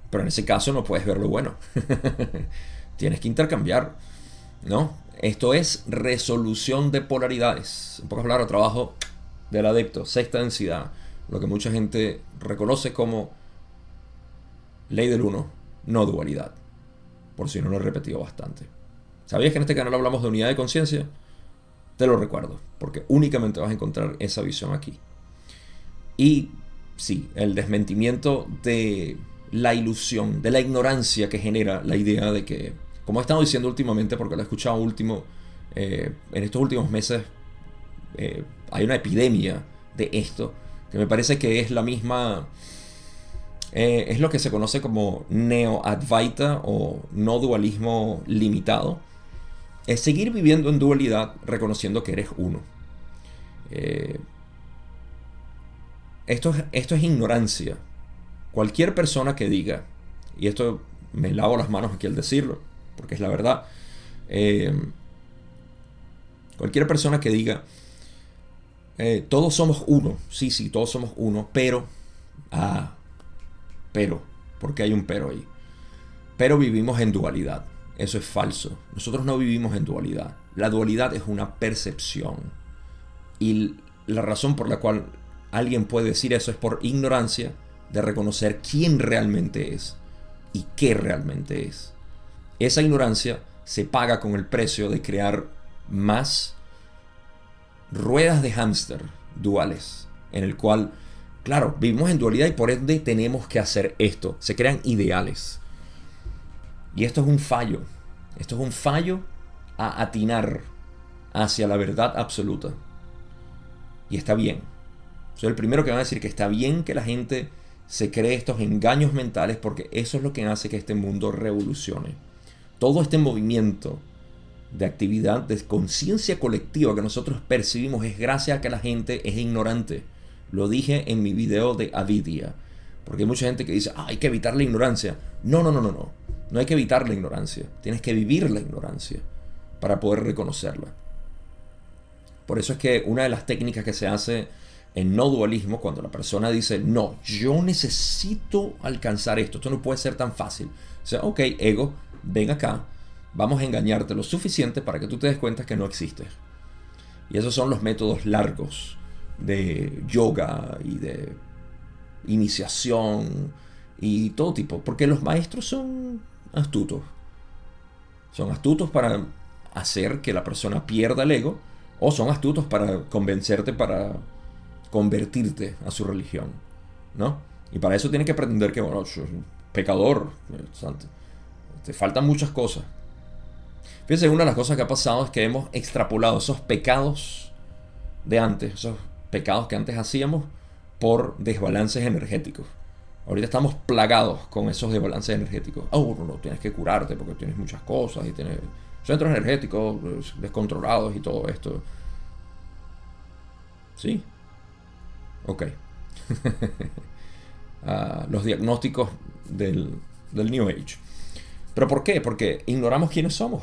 Pero en ese caso no puedes ver lo bueno. Tienes que intercambiar. ¿No? Esto es resolución de polaridades. En pocas palabras, trabajo del adepto, sexta densidad, lo que mucha gente reconoce como ley del uno, no dualidad. Por si no lo he repetido bastante. ¿Sabías que en este canal hablamos de unidad de conciencia? Te lo recuerdo, porque únicamente vas a encontrar esa visión aquí. Y sí, el desmentimiento de la ilusión, de la ignorancia que genera la idea de que como he estado diciendo últimamente, porque lo he escuchado último, eh, en estos últimos meses eh, hay una epidemia de esto, que me parece que es la misma... Eh, es lo que se conoce como neo-advaita o no dualismo limitado. Es seguir viviendo en dualidad reconociendo que eres uno. Eh, esto, esto es ignorancia. Cualquier persona que diga, y esto me lavo las manos aquí al decirlo, porque es la verdad, eh, cualquier persona que diga, eh, todos somos uno, sí, sí, todos somos uno, pero, ah, pero, porque hay un pero ahí. Pero vivimos en dualidad. Eso es falso. Nosotros no vivimos en dualidad. La dualidad es una percepción. Y la razón por la cual alguien puede decir eso es por ignorancia de reconocer quién realmente es y qué realmente es. Esa ignorancia se paga con el precio de crear más ruedas de hámster duales, en el cual, claro, vivimos en dualidad y por ende tenemos que hacer esto. Se crean ideales. Y esto es un fallo. Esto es un fallo a atinar hacia la verdad absoluta. Y está bien. Soy el primero que va a decir que está bien que la gente se cree estos engaños mentales porque eso es lo que hace que este mundo revolucione. Todo este movimiento de actividad, de conciencia colectiva que nosotros percibimos es gracias a que la gente es ignorante. Lo dije en mi video de Avidia. Porque hay mucha gente que dice, ah, hay que evitar la ignorancia. No, no, no, no, no. No hay que evitar la ignorancia. Tienes que vivir la ignorancia para poder reconocerla. Por eso es que una de las técnicas que se hace en no dualismo, cuando la persona dice, no, yo necesito alcanzar esto, esto no puede ser tan fácil. O sea, ok, ego, ven acá, vamos a engañarte lo suficiente para que tú te des cuenta que no existes. Y esos son los métodos largos de yoga y de iniciación y todo tipo, porque los maestros son astutos. Son astutos para hacer que la persona pierda el ego o son astutos para convencerte para convertirte a su religión, ¿no? Y para eso tienes que pretender que, bueno, es un pecador, te faltan muchas cosas. Fíjense, una de las cosas que ha pasado es que hemos extrapolado esos pecados de antes, esos pecados que antes hacíamos, por desbalances energéticos. Ahorita estamos plagados con esos desbalances energéticos. Oh, no, tienes que curarte porque tienes muchas cosas y tienes centros energéticos descontrolados y todo esto. Sí. Ok. Ah, los diagnósticos del, del New Age. ¿Pero por qué? Porque ignoramos quiénes somos.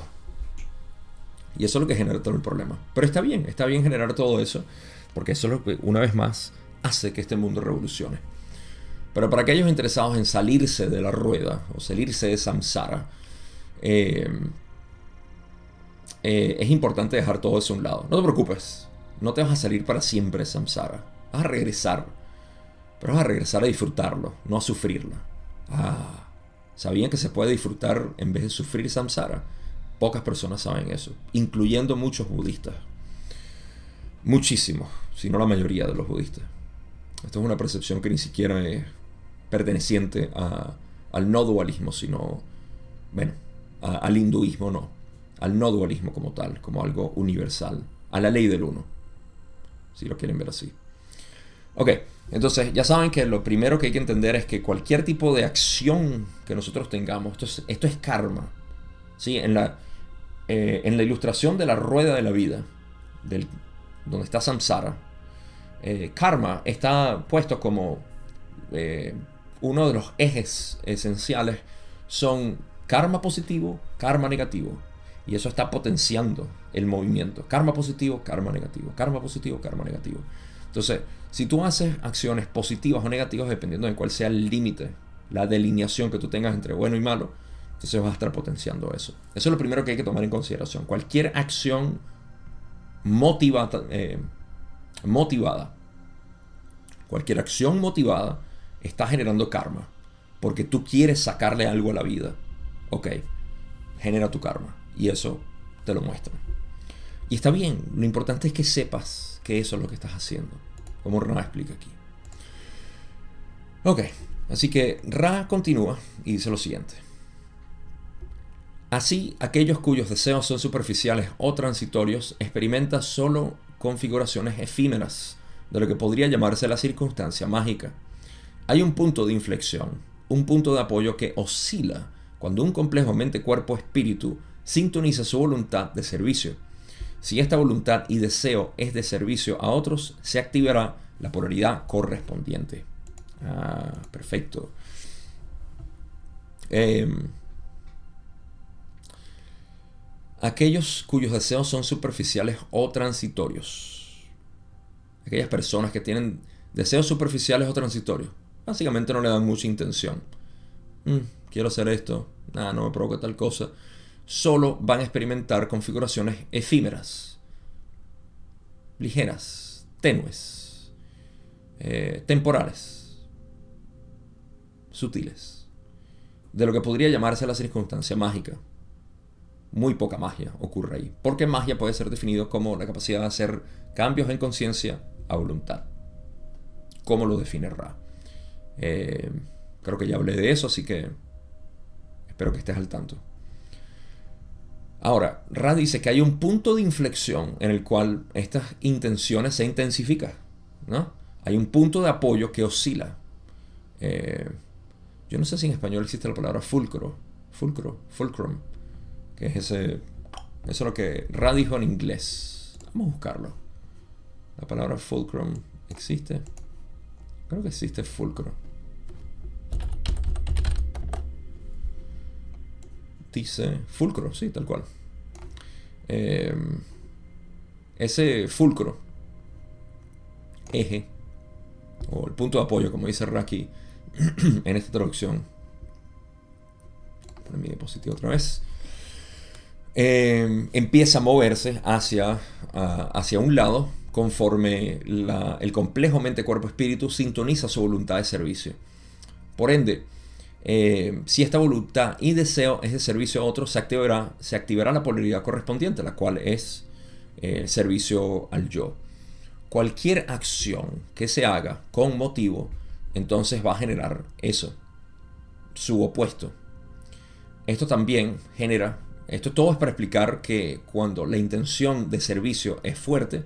Y eso es lo que genera todo el problema. Pero está bien, está bien generar todo eso, porque eso es lo que, una vez más, hace que este mundo revolucione. Pero para aquellos interesados en salirse de la rueda o salirse de samsara, eh, eh, es importante dejar todo eso a un lado. No te preocupes, no te vas a salir para siempre de samsara. Vas a regresar, pero vas a regresar a disfrutarlo, no a sufrirlo. Ah, ¿sabían que se puede disfrutar en vez de sufrir samsara? Pocas personas saben eso, incluyendo muchos budistas. Muchísimos, si no la mayoría de los budistas. Esto es una percepción que ni siquiera es perteneciente al no dualismo, sino, bueno, al hinduismo no, al no dualismo como tal, como algo universal, a la ley del uno, si lo quieren ver así. Ok, entonces ya saben que lo primero que hay que entender es que cualquier tipo de acción que nosotros tengamos, esto es, karma. ¿sí? En, la, eh, en la ilustración de la rueda de la vida, del, donde está Samsara, eh, karma está puesto como eh, uno de los ejes esenciales son karma positivo, karma negativo. Y eso está potenciando el movimiento. Karma positivo, karma negativo. Karma positivo, karma negativo. Entonces, si tú haces acciones positivas o negativas, dependiendo de cuál sea el límite, la delineación que tú tengas entre bueno y malo, entonces vas a estar potenciando eso. Eso es lo primero que hay que tomar en consideración. Cualquier acción eh, motivada cualquier acción motivada está generando karma. Porque tú quieres sacarle algo a la vida. Ok, genera tu karma. Y eso te lo muestra. Y está bien, lo importante es que sepas que eso es lo que estás haciendo. Como Ra explica aquí. Ok, así que Ra continúa y dice lo siguiente. Así, aquellos cuyos deseos son superficiales o transitorios experimentan solo configuraciones efímeras de lo que podría llamarse la circunstancia mágica. Hay un punto de inflexión, un punto de apoyo que oscila cuando un complejo mente-cuerpo-espíritu sintoniza su voluntad de servicio. Si esta voluntad y deseo es de servicio a otros, se activará la polaridad correspondiente. Ah, perfecto. Em, aquellos cuyos deseos son superficiales o transitorios. Aquellas personas que tienen deseos superficiales o transitorios. Básicamente no le dan mucha intención. Mm, quiero hacer esto. Nada, no me provoca tal cosa. Solo van a experimentar configuraciones efímeras, ligeras, tenues, eh, temporales, sutiles de lo que podría llamarse la circunstancia mágica. Muy poca magia ocurre ahí, porque magia puede ser definido como la capacidad de hacer cambios en conciencia a voluntad. ¿Cómo lo define Ra? Eh, creo que ya hablé de eso, así que espero que estés al tanto. Ahora, Ra dice que hay un punto de inflexión en el cual estas intenciones se intensifican. ¿no? Hay un punto de apoyo que oscila. Eh, yo no sé si en español existe la palabra fulcro, fulcro, fulcrum, que es ese, eso es lo que Ra dijo en inglés. Vamos a buscarlo. La palabra fulcrum existe. Creo que existe fulcro. Dice fulcro, sí, tal cual. Em, ese fulcro, eje, o el punto de apoyo, como dice aquí en esta traducción. Poner mi diapositiva otra vez. Eh, empieza a moverse hacia, hacia un lado conforme el complejo mente-cuerpo-espíritu sintoniza su voluntad de servicio. Por ende, eh, si esta voluntad y deseo es de servicio a otros, se activará, se activará la polaridad correspondiente, la cual es el servicio al yo. Cualquier acción que se haga con motivo entonces va a generar eso, su opuesto. Esto también genera, esto todo es para explicar que cuando la intención de servicio es fuerte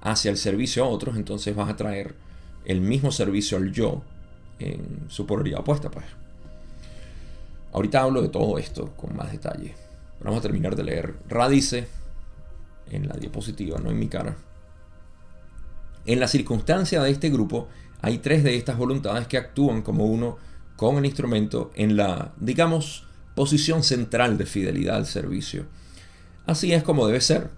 hacia el servicio a otros, entonces vas a traer el mismo servicio al yo en su polaridad opuesta, pues. Ahorita hablo de todo esto con más detalle. vamos a terminar de leer. Radice en la diapositiva, no en mi cara. En la circunstancia de este grupo, hay tres de estas voluntades que actúan como uno con el instrumento en la, digamos, posición central de fidelidad al servicio. Así es como debe ser.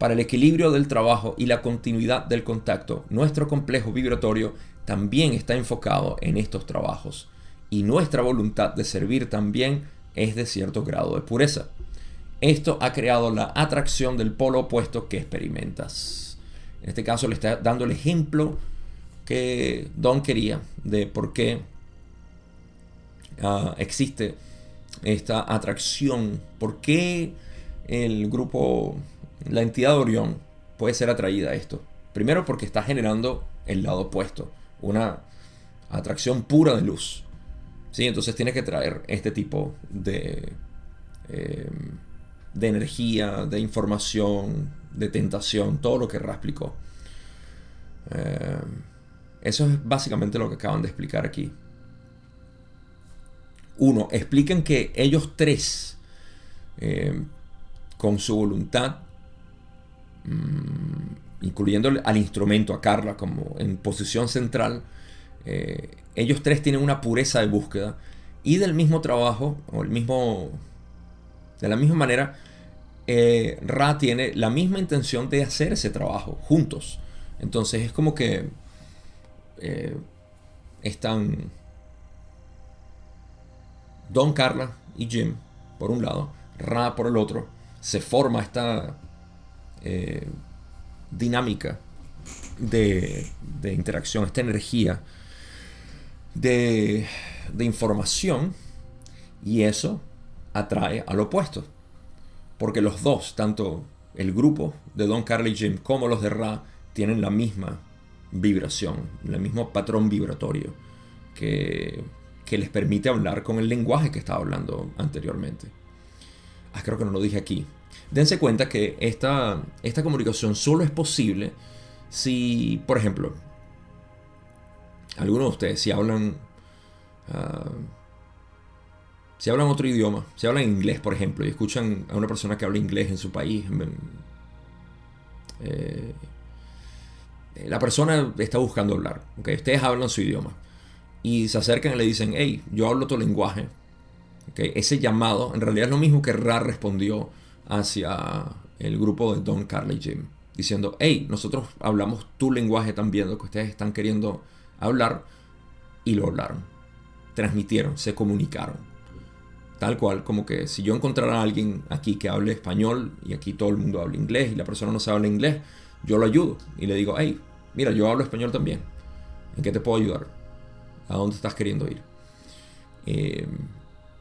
Para el equilibrio del trabajo y la continuidad del contacto, nuestro complejo vibratorio también está enfocado en estos trabajos y nuestra voluntad de servir también es de cierto grado de pureza. Esto ha creado la atracción del polo opuesto que experimentas. En este caso le está dando el ejemplo que Don quería, de por qué ah, existe esta atracción, por qué el grupo, la entidad de Orión puede ser atraída a esto. Primero porque está generando el lado opuesto, una atracción pura de luz. ¿Sí? Entonces tiene que traer este tipo de, em, de energía, de información, de tentación, todo lo que Ra explicó. Em, eso es básicamente lo que acaban de explicar aquí. Uno, expliquen que ellos tres, eh, con su voluntad, incluyendo al instrumento, a Carla, como en posición central, eh, ellos tres tienen una pureza de búsqueda y del mismo trabajo, o el mismo, de la misma manera, eh, Ra tiene la misma intención de hacer ese trabajo juntos. Entonces es como que eh, están Don Carla y Jim por un lado, Ra por el otro, se forma esta eh, dinámica de, interacción, esta energía de, de información y eso atrae al opuesto. Porque los dos, tanto el grupo de Don Carla y Jim como los de Ra, tienen la misma vibración, el mismo patrón vibratorio que, les permite hablar con el lenguaje que estaba hablando anteriormente. Ah, creo que no lo dije aquí. Dense cuenta que esta, esta comunicación solo es posible Si, por ejemplo, algunos de ustedes, si hablan... ah, si hablan otro idioma, si hablan inglés, por ejemplo, y escuchan a una persona que habla inglés en su país, mm, eh, la persona está buscando hablar, ¿okay? ustedes hablan su idioma, y se acercan y le dicen, hey, yo hablo tu lenguaje. ¿okay? Ese llamado en realidad es lo mismo que Ra respondió hacia el grupo de Don Carly Jim, diciendo, hey, nosotros hablamos tu lenguaje también, lo que ustedes están queriendo hablar, y lo hablaron, transmitieron, se comunicaron. Tal cual, como que si yo encontrara a alguien aquí que hable español y aquí todo el mundo habla inglés y la persona no sabe inglés, yo lo ayudo y le digo, hey, mira, yo hablo español también. ¿En qué te puedo ayudar? ¿A dónde estás queriendo ir? Eh,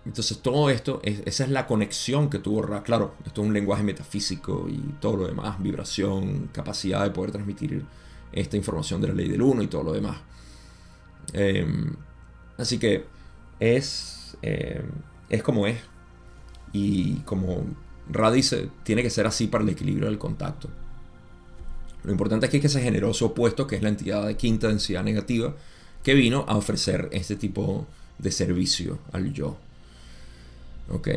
entonces todo esto, esa es la conexión que tuvo Ra. Claro, esto es un lenguaje metafísico y todo lo demás, vibración, capacidad de poder transmitir esta información de la ley del uno y todo lo demás. Eh, así que es... Eh, es como es. Y como Ra dice, tiene que ser así para el equilibrio del contacto. Lo importante es que ese generoso opuesto, que es la entidad de quinta densidad negativa, que vino a ofrecer este tipo de servicio al yo. Ok,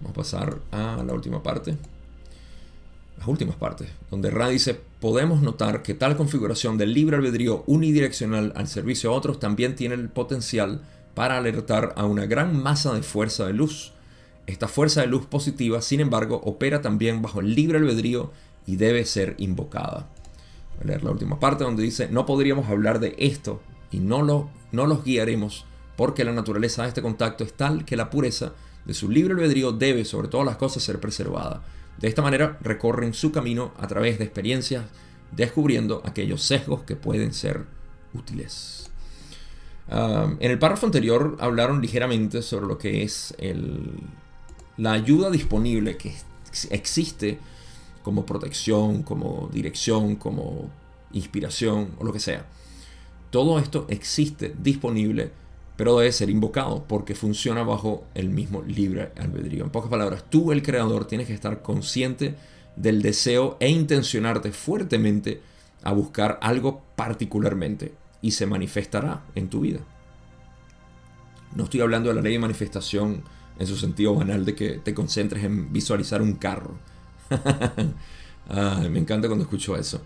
vamos a pasar a la última parte. Las últimas partes, donde Ra dice, podemos notar que tal configuración del libre albedrío unidireccional al servicio a otros también tiene el potencial para alertar a una gran masa de fuerza de luz. Esta fuerza de luz positiva, sin embargo, opera también bajo el libre albedrío y debe ser invocada. Voy a leer la última parte donde dice, no podríamos hablar de esto y no, lo, no los guiaremos porque la naturaleza de este contacto es tal que la pureza de su libre albedrío debe sobre todas las cosas ser preservada. De esta manera recorren su camino a través de experiencias descubriendo aquellos sesgos que pueden ser útiles en el párrafo anterior hablaron ligeramente sobre lo que es la ayuda disponible que existe como protección, como dirección, como inspiración o lo que sea. Todo esto existe disponible, pero debe ser invocado porque funciona bajo el mismo libre albedrío. En pocas palabras, tú el creador tienes que estar consciente del deseo e intencionarte fuertemente a buscar algo particularmente y se manifestará en tu vida. No estoy hablando de la ley de manifestación en su sentido banal de que te concentres en visualizar un carro. me encanta cuando escucho eso.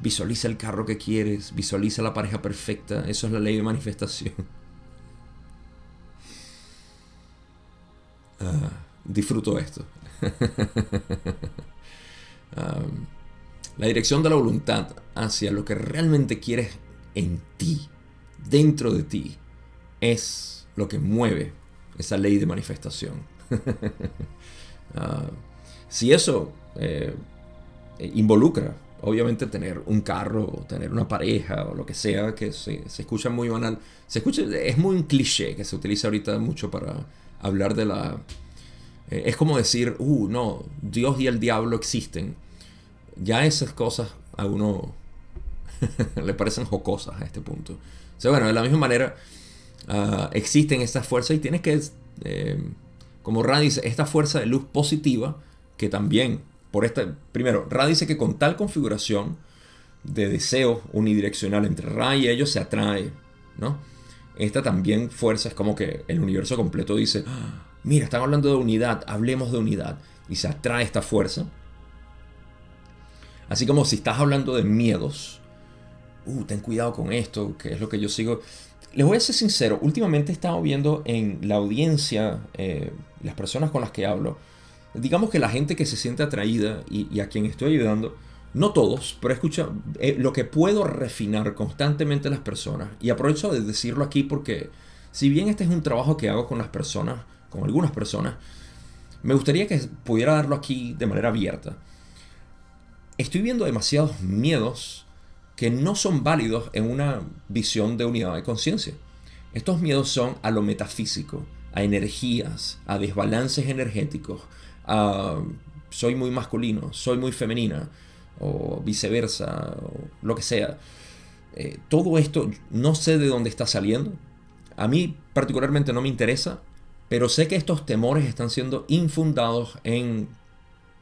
Visualiza el carro que quieres, visualiza la pareja perfecta. Eso es la ley de manifestación. Ah, disfruto esto. la dirección de la voluntad hacia lo que realmente quieres en ti, dentro de ti, es lo que mueve esa ley de manifestación. Ah, si eso eh, involucra, obviamente, tener un carro, o tener una pareja, o lo que sea, que se, escucha muy banal, se escucha, es muy un cliché que se utiliza ahorita mucho para hablar de la... Eh, es como decir, uh, no, Dios y el diablo existen. Ya esas cosas a uno le parecen jocosas a este punto. O sea, bueno, de la misma manera, ah, existen estas fuerzas y tienes que, eh, como Ra dice, esta fuerza de luz positiva, que también, por esta, primero, Ra dice que con tal configuración de deseo unidireccional entre Ra y ellos se atrae, ¿no? Esta también fuerza es como que el universo completo dice, ah, mira, están hablando de unidad, hablemos de unidad, y se atrae esta fuerza. Así como si estás hablando de miedos, uh, ten cuidado con esto, que es lo que yo sigo. Les voy a ser sincero, últimamente he estado viendo en la audiencia, eh, las personas con las que hablo, digamos que la gente que se siente atraída y, a quien estoy ayudando, no todos, pero escucha, eh, lo que puedo refinar constantemente las personas, y aprovecho de decirlo aquí porque si bien este es un trabajo que hago con las personas, con algunas personas, me gustaría que pudiera darlo aquí de manera abierta. Estoy viendo demasiados miedos que no son válidos en una visión de unidad de conciencia. Estos miedos son a lo metafísico, a energías, a desbalances energéticos, a soy muy masculino, soy muy femenina, o viceversa, o lo que sea. Eh, todo esto no sé de dónde está saliendo. A mí particularmente no me interesa, pero sé que estos temores están siendo infundados en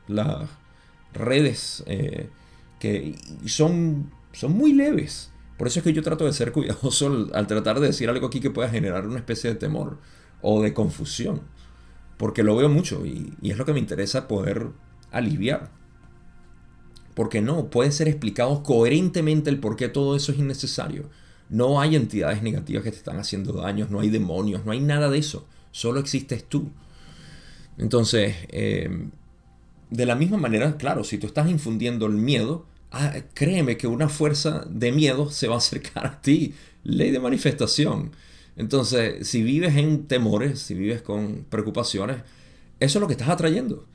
las redes eh, que son, son muy leves. Por eso es que yo trato de ser cuidadoso al, tratar de decir algo aquí que pueda generar una especie de temor o de confusión. Porque lo veo mucho y, y es lo que me interesa poder aliviar. Porque no, puede ser explicado coherentemente el por qué todo eso es innecesario. No hay entidades negativas que te están haciendo daños, no hay demonios, no hay nada de eso. Solo existes tú. Entonces, eh, de la misma manera, claro, si tú estás infundiendo el miedo, ah, créeme que una fuerza de miedo se va a acercar a ti. Ley de manifestación. Entonces, si vives en temores, si vives con preocupaciones, eso es lo que estás atrayendo.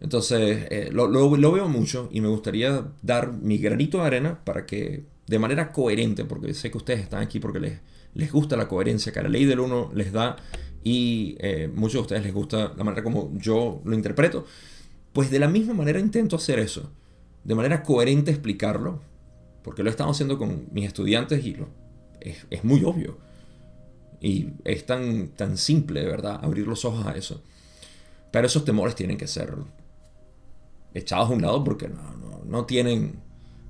Entonces, eh, lo, lo, veo mucho y me gustaría dar mi granito de arena para que de manera coherente, porque sé que ustedes están aquí porque les, les gusta la coherencia que la ley del uno les da y eh, muchos de ustedes les gusta la manera como yo lo interpreto, pues de la misma manera intento hacer eso, de manera coherente explicarlo, porque lo he estado haciendo con mis estudiantes y lo, es, es, muy obvio. Y es tan, tan simple, de verdad, abrir los ojos a eso. Pero esos temores tienen que ser echados a un lado porque no, no, tienen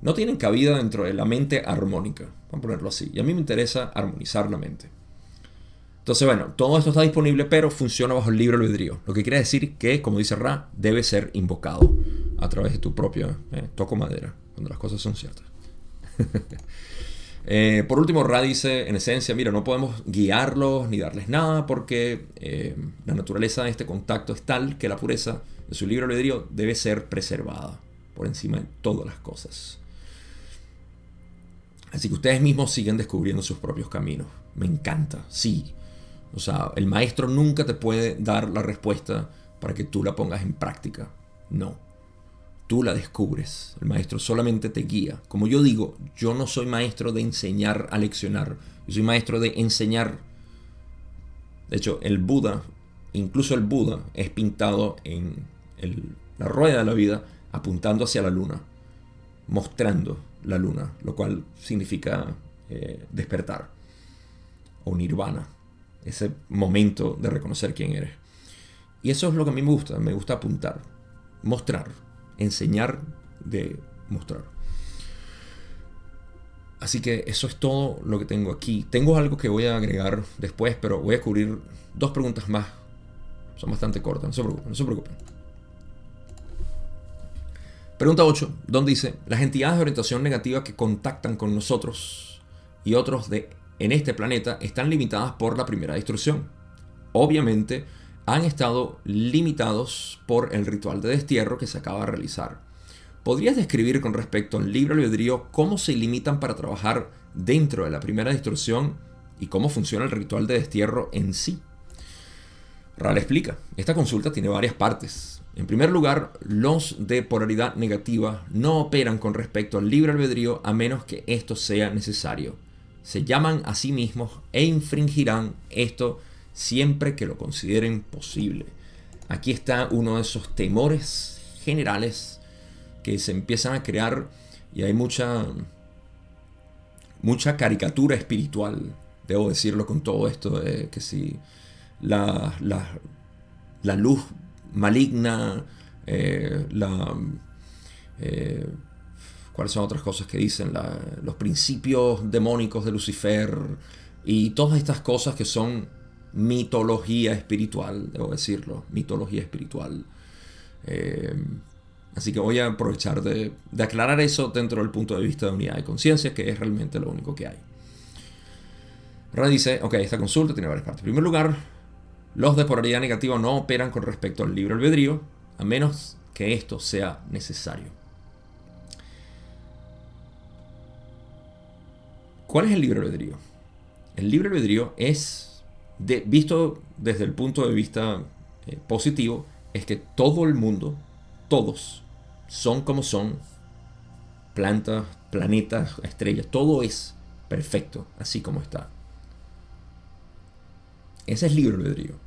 no tienen cabida dentro de la mente armónica, vamos a ponerlo así. Y a mí me interesa armonizar la mente. Entonces, bueno, todo esto está disponible, pero funciona bajo el libre albedrío. Lo que quiere decir que, como dice Ra, debe ser invocado a través de tu propio eh, toco madera, cuando las cosas son ciertas. Eh, por último, Ra dice, en esencia, mira, no podemos guiarlos ni darles nada porque eh, la naturaleza de este contacto es tal que la pureza de su libre albedrío debe ser preservada por encima de todas las cosas. Así que ustedes mismos siguen descubriendo sus propios caminos. Me encanta, sí. O sea, el maestro nunca te puede dar la respuesta para que tú la pongas en práctica. No. Tú la descubres. El maestro solamente te guía. Como yo digo, yo no soy maestro de enseñar a leccionar. Yo soy maestro de enseñar. De hecho, el Buda, incluso el Buda, es pintado en la rueda de la vida apuntando hacia la luna, mostrando la luna, lo cual significa eh, despertar o nirvana, ese momento de reconocer quién eres. Y eso es lo que a mí me gusta, me gusta apuntar, mostrar, enseñar de mostrar. Así que eso es todo lo que tengo aquí. Tengo algo que voy a agregar después, pero voy a cubrir dos preguntas más. Son bastante cortas, no se preocupen. No se preocupen. Pregunta 8, donde dice, las entidades de orientación negativa que contactan con nosotros y otros de, en este planeta están limitadas por la primera destrucción. Obviamente, han estado limitados por el ritual de destierro que se acaba de realizar. ¿Podrías describir con respecto al libre albedrío cómo se limitan para trabajar dentro de la primera destrucción y cómo funciona el ritual de destierro en sí? Ral explica, esta consulta tiene varias partes en primer lugar, los de polaridad negativa no operan con respecto al libre albedrío a menos que esto sea necesario. Se llaman a sí mismos e infringirán esto siempre que lo consideren posible. Aquí está uno de esos temores generales que se empiezan a crear y hay mucha mucha caricatura espiritual, debo decirlo con todo esto de que si la, la, la luz maligna, eh, la... Eh, ¿Cuáles son otras cosas que dicen? los principios demónicos de Lucifer y todas estas cosas que son mitología espiritual, debo decirlo, mitología espiritual. Eh, así que voy a aprovechar de, de, aclarar eso dentro del punto de vista de unidad de conciencia, que es realmente lo único que hay. Ahora dice, ok, esta consulta tiene varias partes. En primer lugar, los de polaridad negativa no operan con respecto al libre albedrío, a menos que esto sea necesario. ¿Cuál es el libre albedrío? El libre albedrío es, visto desde el punto de vista eh, positivo, es que todo el mundo, todos, son como son, plantas, planetas, estrellas, todo es perfecto, así como está. Ese es libre albedrío.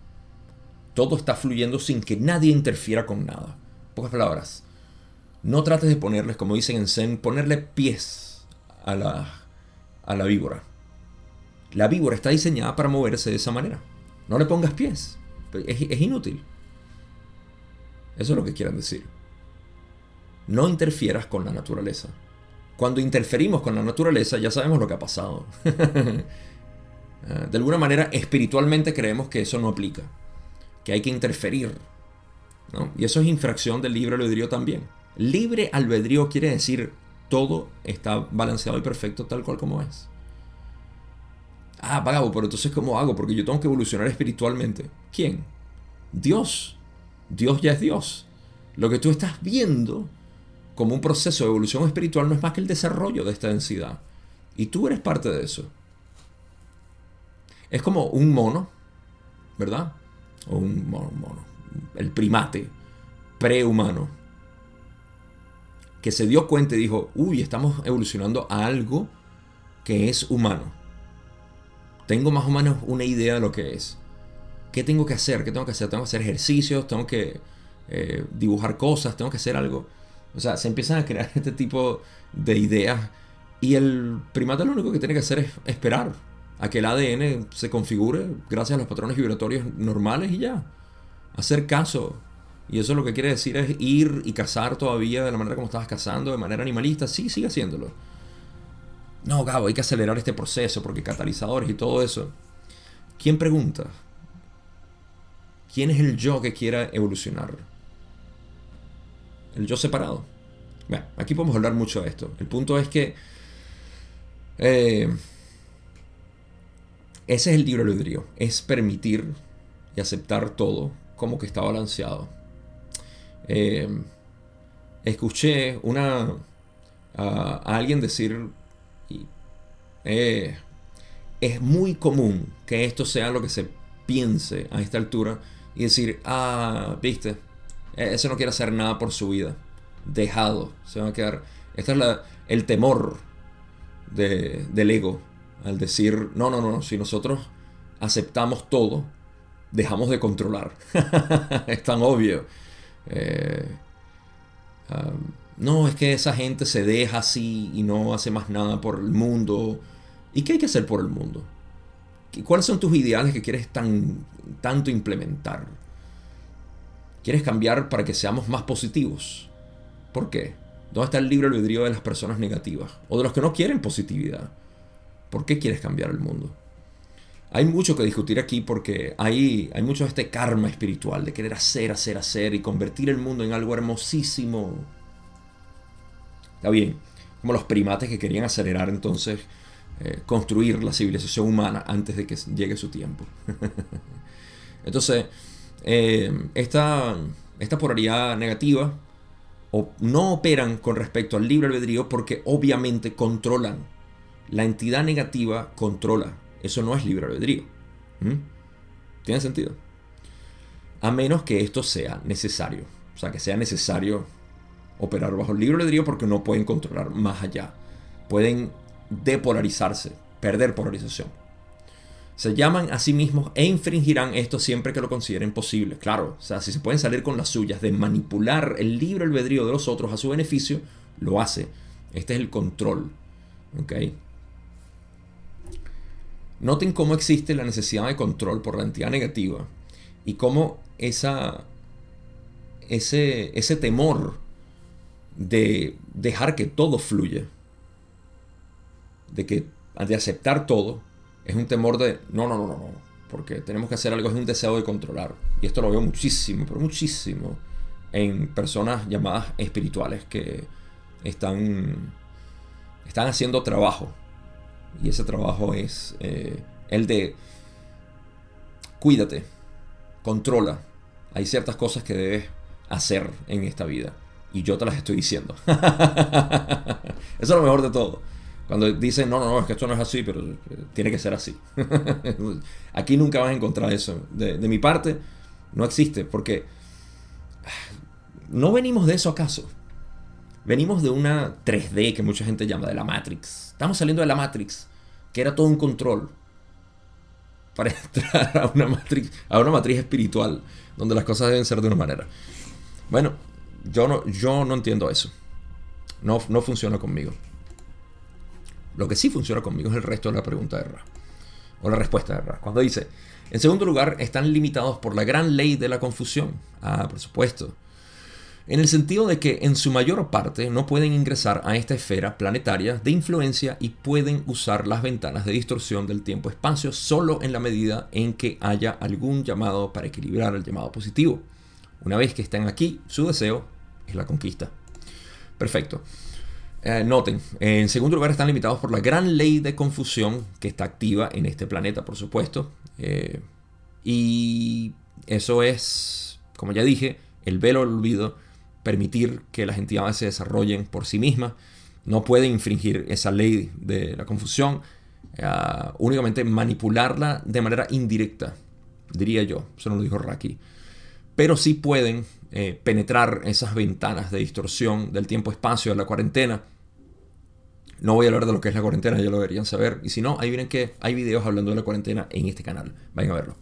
Todo está fluyendo sin que nadie interfiera con nada. pocas palabras, no trates de ponerles, como dicen en Zen, ponerle pies a la, a la víbora. La víbora está diseñada para moverse de esa manera. No le pongas pies. Es, es inútil. Eso es lo que quieren decir. no interfieras con la naturaleza. Cuando interferimos con la naturaleza ya sabemos lo que ha pasado. Ah, de alguna manera espiritualmente creemos que eso no aplica, que hay que interferir. Y eso es infracción del libre albedrío también. Libre albedrío quiere decir todo está balanceado y perfecto tal cual como es. Ah, Pagabo, pero entonces ¿cómo hago? Porque yo tengo que evolucionar espiritualmente. ¿Quién? Dios. Dios ya es Dios. Lo que tú estás viendo como un proceso de evolución espiritual no es más que el desarrollo de esta densidad. Y tú eres parte de eso. Es como un mono, ¿verdad? O un mono, el primate prehumano, que se dio cuenta y dijo, uy, estamos evolucionando a algo que es humano. Tengo más o menos una idea de lo que es. ¿Qué tengo que hacer? ¿Qué tengo que hacer? Tengo que hacer ejercicios, tengo que eh, dibujar cosas, tengo que hacer algo. O sea, se empiezan a crear este tipo de ideas y el primate lo único que tiene que hacer es esperar a que el ADN se configure gracias a los patrones vibratorios normales y ya. Hacer caso. Y eso lo que quiere decir es ir y cazar todavía de la manera como estabas cazando, de manera animalista. Sí, sigue haciéndolo. No, Gabo, hay que acelerar este proceso porque catalizadores y todo eso. ¿Quién pregunta? ¿Quién es el yo que quiera evolucionar? El yo separado. Bueno, aquí podemos hablar mucho de esto. El punto es que eh, ese es el libre albedrío. Es permitir y aceptar todo como que está balanceado. Eh, escuché una, a, alguien decir, eh, es muy común que esto sea lo que se piense a esta altura y decir, ah, viste, e, ese no quiere hacer nada por su vida, dejado, se va a quedar. Este es el temor del ego al decir, no, no, no, si nosotros aceptamos todo, dejamos de controlar. es tan obvio. Eh, no, es que esa gente se deja así y no hace más nada por el mundo. ¿Y qué hay que hacer por el mundo? ¿Cuáles son tus ideales que quieres tan, tanto implementar? ¿Quieres cambiar para que seamos más positivos? ¿Por qué? ¿Dónde está el libre albedrío de las personas negativas? O de los que no quieren positividad. ¿Por qué quieres cambiar el mundo? Hay mucho que discutir aquí porque hay, hay mucho de este karma espiritual de querer hacer, hacer, hacer y convertir el mundo en algo hermosísimo. Está bien, como los primates que querían acelerar entonces eh, construir la civilización humana antes de que llegue su tiempo. entonces, eh, esta, esta polaridad negativa o, no operan con respecto al libre albedrío porque obviamente controlan. La entidad negativa controla eso no es libre albedrío. ¿Mm? ¿Tiene sentido? A menos que esto sea necesario. O sea, que sea necesario operar bajo el libre albedrío porque no pueden controlar más allá. Pueden depolarizarse, perder polarización. Se llaman a sí mismos e infringirán esto siempre que lo consideren posible. Claro, o sea, si se pueden salir con las suyas de manipular el libre albedrío de los otros a su beneficio, lo hace. Este es el control. ¿Ok? Noten cómo existe la necesidad de control por la entidad negativa y cómo ese, ese temor de dejar que todo fluya, de, que, de aceptar todo, es un temor de no, no, no, no, no, porque tenemos que hacer algo, es un deseo de controlar. Y esto lo veo muchísimo, pero muchísimo en personas llamadas espirituales que están, están haciendo trabajo y ese trabajo es eh, el de cuídate, controla. Hay ciertas cosas que debes hacer en esta vida. Y yo te las estoy diciendo. Eso es lo mejor de todo. Cuando dicen, no, no, no, es que esto no es así, pero eh, tiene que ser así. Aquí nunca vas a encontrar eso. De, de mi parte, no existe, porque no venimos de eso acaso. Venimos de una 3D que mucha gente llama de la Matrix. Estamos saliendo de la Matrix, que era todo un control para entrar a una matriz, a una matriz espiritual, donde las cosas deben ser de una manera. Bueno, yo no, yo no entiendo eso. No, no funciona conmigo. Lo que sí funciona conmigo es el resto de la pregunta de Ra. O la respuesta de Ra. Cuando dice, en segundo lugar, están limitados por la gran ley de la confusión. Ah, por supuesto. En el sentido de que en su mayor parte no pueden ingresar a esta esfera planetaria de influencia y pueden usar las ventanas de distorsión del tiempo-espacio solo en la medida en que haya algún llamado para equilibrar el llamado positivo. Una vez que estén aquí, su deseo es la conquista. Perfecto. Eh, noten, en segundo lugar están limitados por la gran ley de confusión que está activa en este planeta, por supuesto. Eh, y eso es, como ya dije, el velo del olvido, permitir que las entidades se desarrollen por sí mismas. No pueden infringir esa ley de la confusión, eh, únicamente manipularla de manera indirecta, diría yo. Eso no lo dijo Raki. Pero sí pueden eh, penetrar esas ventanas de distorsión del tiempo-espacio de la cuarentena. No voy a hablar de lo que es la cuarentena, ya lo deberían saber. Y si no, ahí vienen que hay videos hablando de la cuarentena en este canal. Vayan a verlo.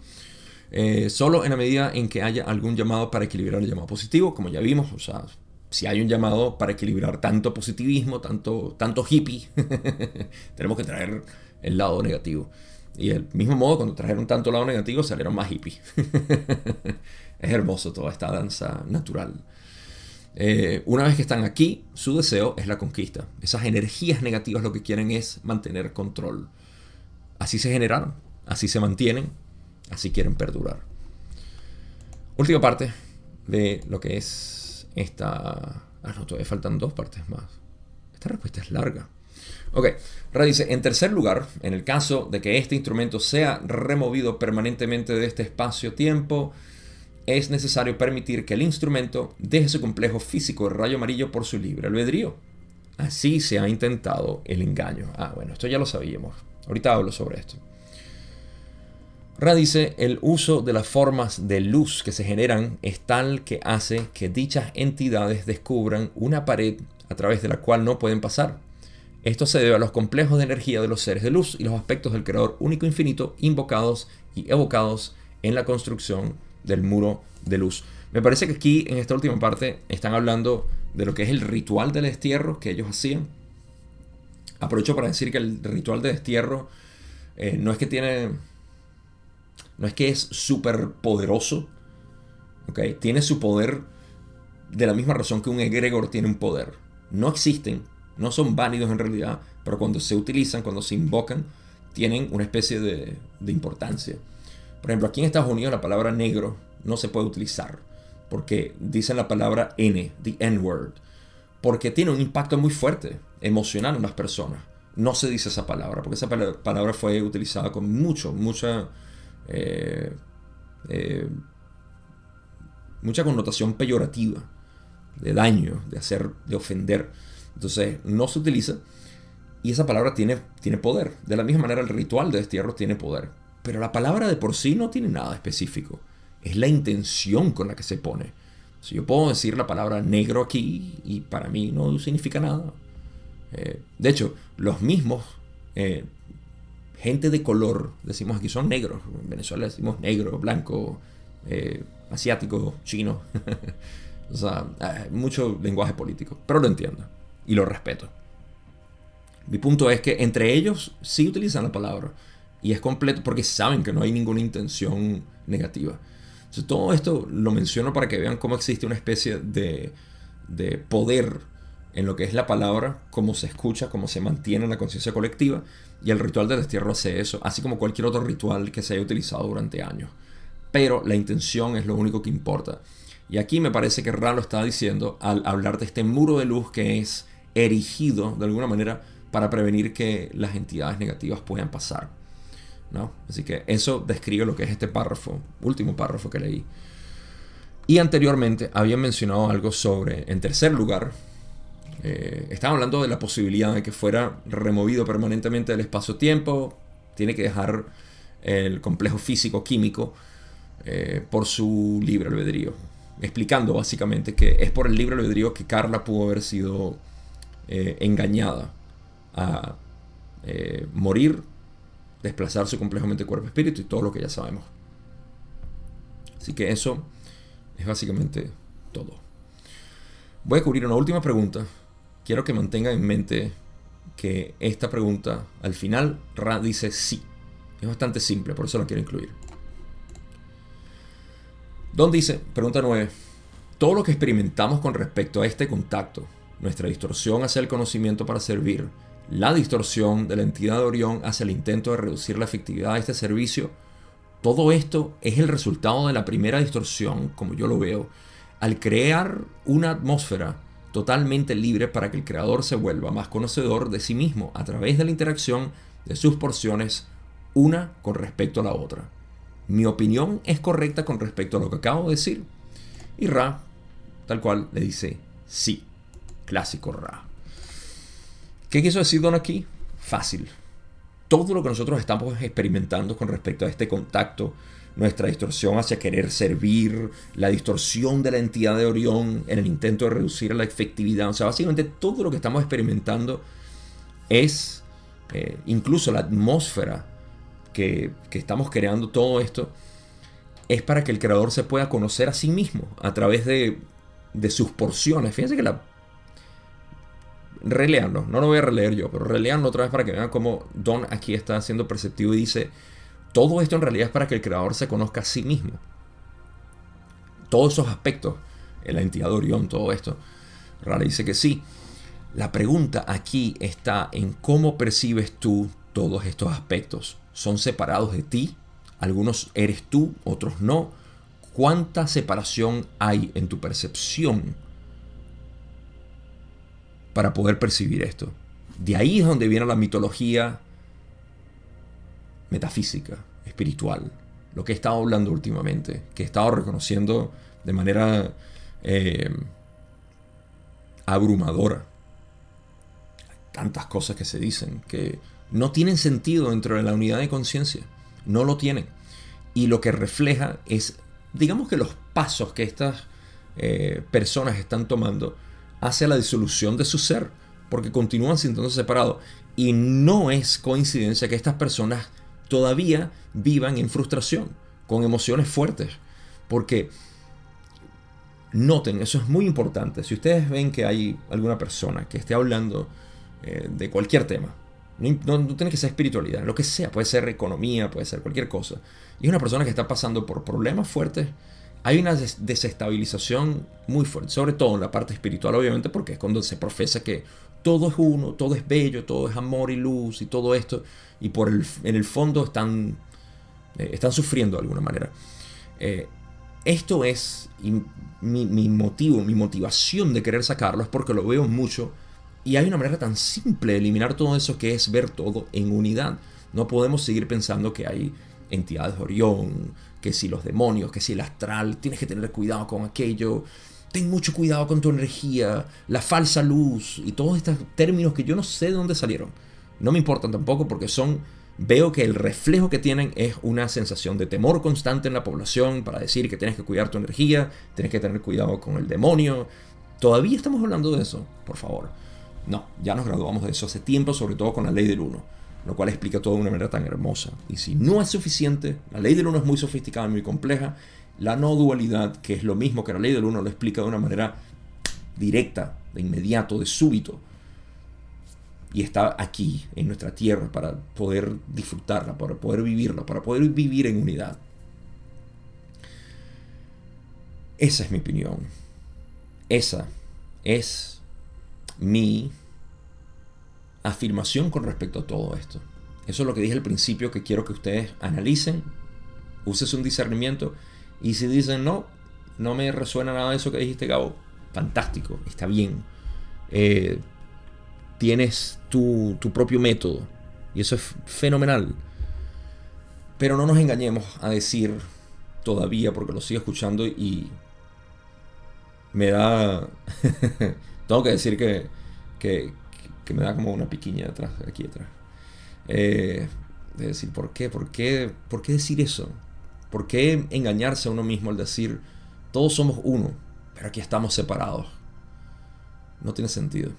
Eh, solo en la medida en que haya algún llamado para equilibrar el llamado positivo, como ya vimos, o sea, si hay un llamado para equilibrar tanto positivismo, tanto, tanto hippie, tenemos que traer el lado negativo. Y del mismo modo, cuando trajeron tanto lado negativo, salieron más hippies. es hermoso toda esta danza natural. Eh, una vez que están aquí, su deseo es la conquista. Esas energías negativas lo que quieren es mantener control. Así se generaron, así se mantienen, así quieren perdurar. Última parte de lo que es esta... Ah, no, todavía faltan dos partes más. Esta respuesta es larga. Ok, Ra dice, en tercer lugar, en el caso de que este instrumento sea removido permanentemente de este espacio-tiempo, es necesario permitir que el instrumento deje su complejo físico de rayo amarillo por su libre albedrío. Así se ha intentado el engaño. Ah, bueno, esto ya lo sabíamos. Ahorita hablo sobre esto. Ra dice, el uso de las formas de luz que se generan es tal que hace que dichas entidades descubran una pared a través de la cual no pueden pasar. Esto se debe a los complejos de energía de los seres de luz y los aspectos del creador único infinito invocados y evocados en la construcción del muro de luz. Me parece que aquí en esta última parte están hablando de lo que es el ritual del destierro que ellos hacían. Aprovecho para decir que el ritual de destierro eh, no es que tiene. No es que es súper poderoso. Tiene su poder de la misma razón que un egregor tiene un poder. No existen no son válidos en realidad, pero cuando se utilizan, cuando se invocan, tienen una especie de, importancia. Por ejemplo, aquí en Estados Unidos la palabra negro no se puede utilizar porque dicen la palabra N, the N-word, porque tiene un impacto muy fuerte emocional en las personas. No se dice esa palabra, porque esa palabra fue utilizada con mucho, mucha, eh, eh, mucha connotación peyorativa, de daño, de hacer, de ofender. Entonces no se utiliza y esa palabra tiene, tiene poder. De la misma manera el ritual de destierro tiene poder. Pero la palabra de por sí no tiene nada específico. Es la intención con la que se pone. Si yo puedo decir la palabra negro aquí y para mí no significa nada. Eh, de hecho, los mismos, gente de color, decimos aquí son negros. En Venezuela decimos negro, blanco, eh, asiático, chino. o sea, mucho lenguaje político. Pero lo entiendo y lo respeto. Mi punto es que entre ellos sí utilizan la palabra y es completo porque saben que no hay ninguna intención negativa. Entonces, todo esto lo menciono para que vean cómo existe una especie de, de poder en lo que es la palabra, cómo se escucha, cómo se mantiene en la conciencia colectiva y el ritual del destierro hace eso, así como cualquier otro ritual que se haya utilizado durante años. Pero la intención es lo único que importa. Y aquí me parece que Ra lo estaba diciendo al hablar de este muro de luz que es erigido de alguna manera para prevenir que las entidades negativas puedan pasar. ¿no? Así que eso describe lo que es este párrafo, último párrafo que leí. Y anteriormente había mencionado algo sobre, en tercer lugar, eh, hablando de la posibilidad de que fuera removido permanentemente del espacio-tiempo, tiene que dejar el complejo físico-químico eh, por su libre albedrío. Explicando básicamente que es por el libre albedrío que Carla pudo haber sido eh, engañada a eh, morir, desplazar su complejamente cuerpo-espíritu y todo lo que ya sabemos. Así que eso es básicamente todo. Voy a cubrir una última pregunta. Quiero que mantengan en mente que esta pregunta al final Ra dice sí. Es bastante simple, por eso la quiero incluir. Don dice, pregunta 9. todo lo que experimentamos con respecto a este contacto, nuestra distorsión hacia el conocimiento para servir, la distorsión de la entidad de Orión hacia el intento de reducir la efectividad de este servicio, todo esto es el resultado de la primera distorsión, como yo lo veo, al crear una atmósfera totalmente libre para que el creador se vuelva más conocedor de sí mismo a través de la interacción de sus porciones una con respecto a la otra. Mi opinión es correcta con respecto a lo que acabo de decir. Y Ra, tal cual, le dice sí. Clásico Ra. ¿Qué quiso decir Don aquí? Fácil. Todo lo que nosotros estamos experimentando con respecto a este contacto, nuestra distorsión hacia querer servir, la distorsión de la entidad de Orión en el intento de reducir la efectividad, o sea, básicamente todo lo que estamos experimentando es, eh, incluso la atmósfera que, estamos creando todo esto es para que el creador se pueda conocer a sí mismo a través de, sus porciones. Fíjense que la... Releanlo, no lo voy a releer yo, pero releanlo otra vez para que vean cómo Don aquí está siendo perceptivo y dice, todo esto en realidad es para que el creador se conozca a sí mismo. Todos esos aspectos, la entidad de Orión, todo esto. Rara dice que sí. La pregunta aquí está en cómo percibes tú todos estos aspectos son separados de ti. Algunos eres tú, otros no. ¿Cuánta separación hay en tu percepción para poder percibir esto? De ahí es donde viene la mitología metafísica, espiritual, lo que he estado hablando últimamente, que he estado reconociendo de manera eh, abrumadora. tantas cosas que se dicen que no tienen sentido dentro de la unidad de conciencia. No lo tienen. Y lo que refleja es, digamos que los pasos que estas eh, personas están tomando hacia la disolución de su ser, porque continúan sintiéndose separados. Y no es coincidencia que estas personas todavía vivan en frustración, con emociones fuertes, porque noten, eso es muy importante, si ustedes ven que hay alguna persona que esté hablando eh, de cualquier tema, no, tiene que ser espiritualidad, lo que sea, puede ser economía, puede ser cualquier cosa. Y es una persona que está pasando por problemas fuertes. Hay una desestabilización muy fuerte, sobre todo en la parte espiritual, obviamente, porque es cuando se profesa que todo es uno, todo es bello, todo es amor y luz y todo esto. Y por el, en el fondo están, eh, están sufriendo de alguna manera. Eh, esto es mi, mi motivo, mi motivación de querer sacarlo es porque lo veo mucho y hay una manera tan simple de eliminar todo eso que es ver todo en unidad. No podemos seguir pensando que hay entidades de Orión, que si los demonios, que si el astral, tienes que tener cuidado con aquello. Ten mucho cuidado con tu energía, la falsa luz y todos estos términos que yo no sé de dónde salieron. No me importan tampoco porque son veo que el reflejo que tienen es una sensación de temor constante en la población para decir que tienes que cuidar tu energía, tienes que tener cuidado con el demonio. Todavía estamos hablando de eso, por favor. No, ya nos graduamos de eso hace tiempo, sobre todo con la ley del 1, lo cual explica todo de una manera tan hermosa. Y si no es suficiente, la ley del 1 es muy sofisticada, muy compleja, la no dualidad, que es lo mismo que la ley del 1, lo explica de una manera directa, de inmediato, de súbito. Y está aquí, en nuestra tierra, para poder disfrutarla, para poder vivirla, para poder vivir en unidad. Esa es mi opinión. Esa es mi afirmación con respecto a todo esto. Eso es lo que dije al principio que quiero que ustedes analicen, uses un discernimiento y si dicen no, no me resuena nada de eso que dijiste Gabo, fantástico, está bien. Eh, tienes tu, tu propio método y eso es fenomenal. Pero no nos engañemos a decir todavía, porque lo sigo escuchando y me da Tengo que decir que, que, me da como una piquiña atrás, aquí atrás. Eh, de decir, ¿por qué? ¿por qué? ¿Por qué decir eso? ¿Por qué engañarse a uno mismo al decir, todos somos uno, pero aquí estamos separados? No tiene sentido.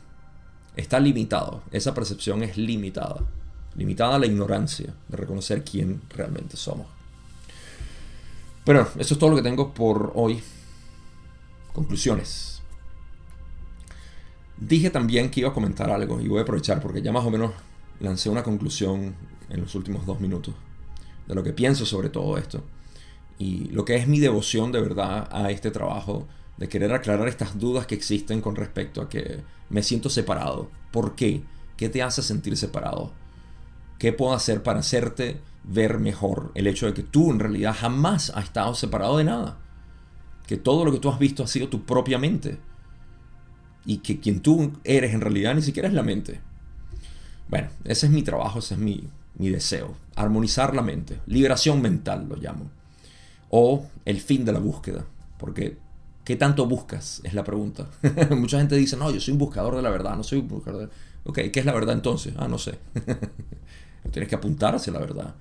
Está limitado. Esa percepción es limitada. Limitada a la ignorancia de reconocer quién realmente somos. Pero eso es todo lo que tengo por hoy. Conclusiones. Dije también que iba a comentar algo y voy a aprovechar porque ya más o menos lancé una conclusión en los últimos dos minutos de lo que pienso sobre todo esto. y lo que es mi devoción de verdad a este trabajo, de querer aclarar estas dudas que existen con respecto a que me siento separado. ¿Por qué? ¿Qué te hace sentir separado? ¿Qué puedo hacer para hacerte ver mejor el hecho de que tú en realidad jamás has estado separado de nada? Que todo lo que tú has visto ha sido tu propia mente. Y que quien tú eres en realidad ni siquiera es la mente. Bueno, ese es mi trabajo, ese es mi, mi deseo. Armonizar la mente. Liberación mental lo llamo. O el fin de la búsqueda. Porque ¿Qué tanto buscas? Es la pregunta. Mucha gente dice, no, yo soy un buscador de la verdad, no soy un buscador de... Ok, ¿qué es la verdad entonces? Ah, no sé. Tienes que apuntar hacia la verdad.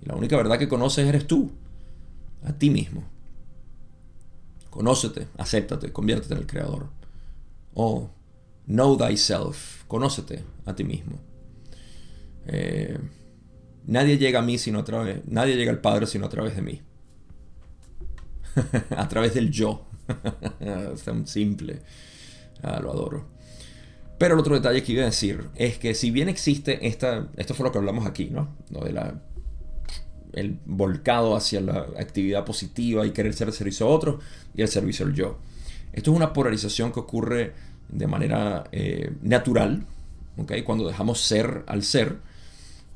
Y la única verdad que conoces eres tú, a ti mismo. Conócete, acéptate, conviértete en el creador. O know thyself, conócete a ti mismo. Eh, nadie llega a mí sino a través, nadie llega al Padre sino a través de mí. a través del yo. es tan simple. Ah, lo adoro. Pero el otro detalle que iba a decir es que si bien existe esta, esto fue lo que hablamos aquí, ¿no? De la, el volcado hacia la actividad positiva y querer ser el servicio a otros y el servicio al yo. Esto es una polarización que ocurre de manera eh, natural, cuando dejamos ser al ser,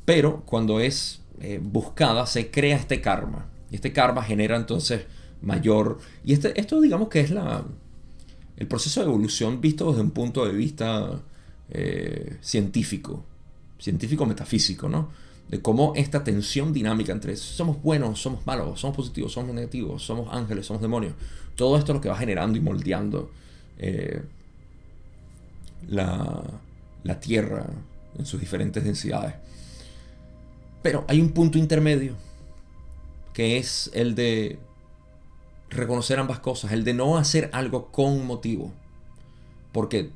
pero cuando es eh, buscada se crea este karma. Y este karma genera entonces mayor. Y este, esto digamos que es la, el proceso de evolución visto desde un punto de vista eh, científico, científico metafísico, ¿no? De cómo esta tensión dinámica entre somos buenos, somos malos, somos positivos, somos negativos, somos ángeles, somos demonios, todo esto es lo que va generando y moldeando eh, la, la Tierra en sus diferentes densidades. Pero hay un punto intermedio, que es el de reconocer ambas cosas, el de no hacer algo con motivo. Porque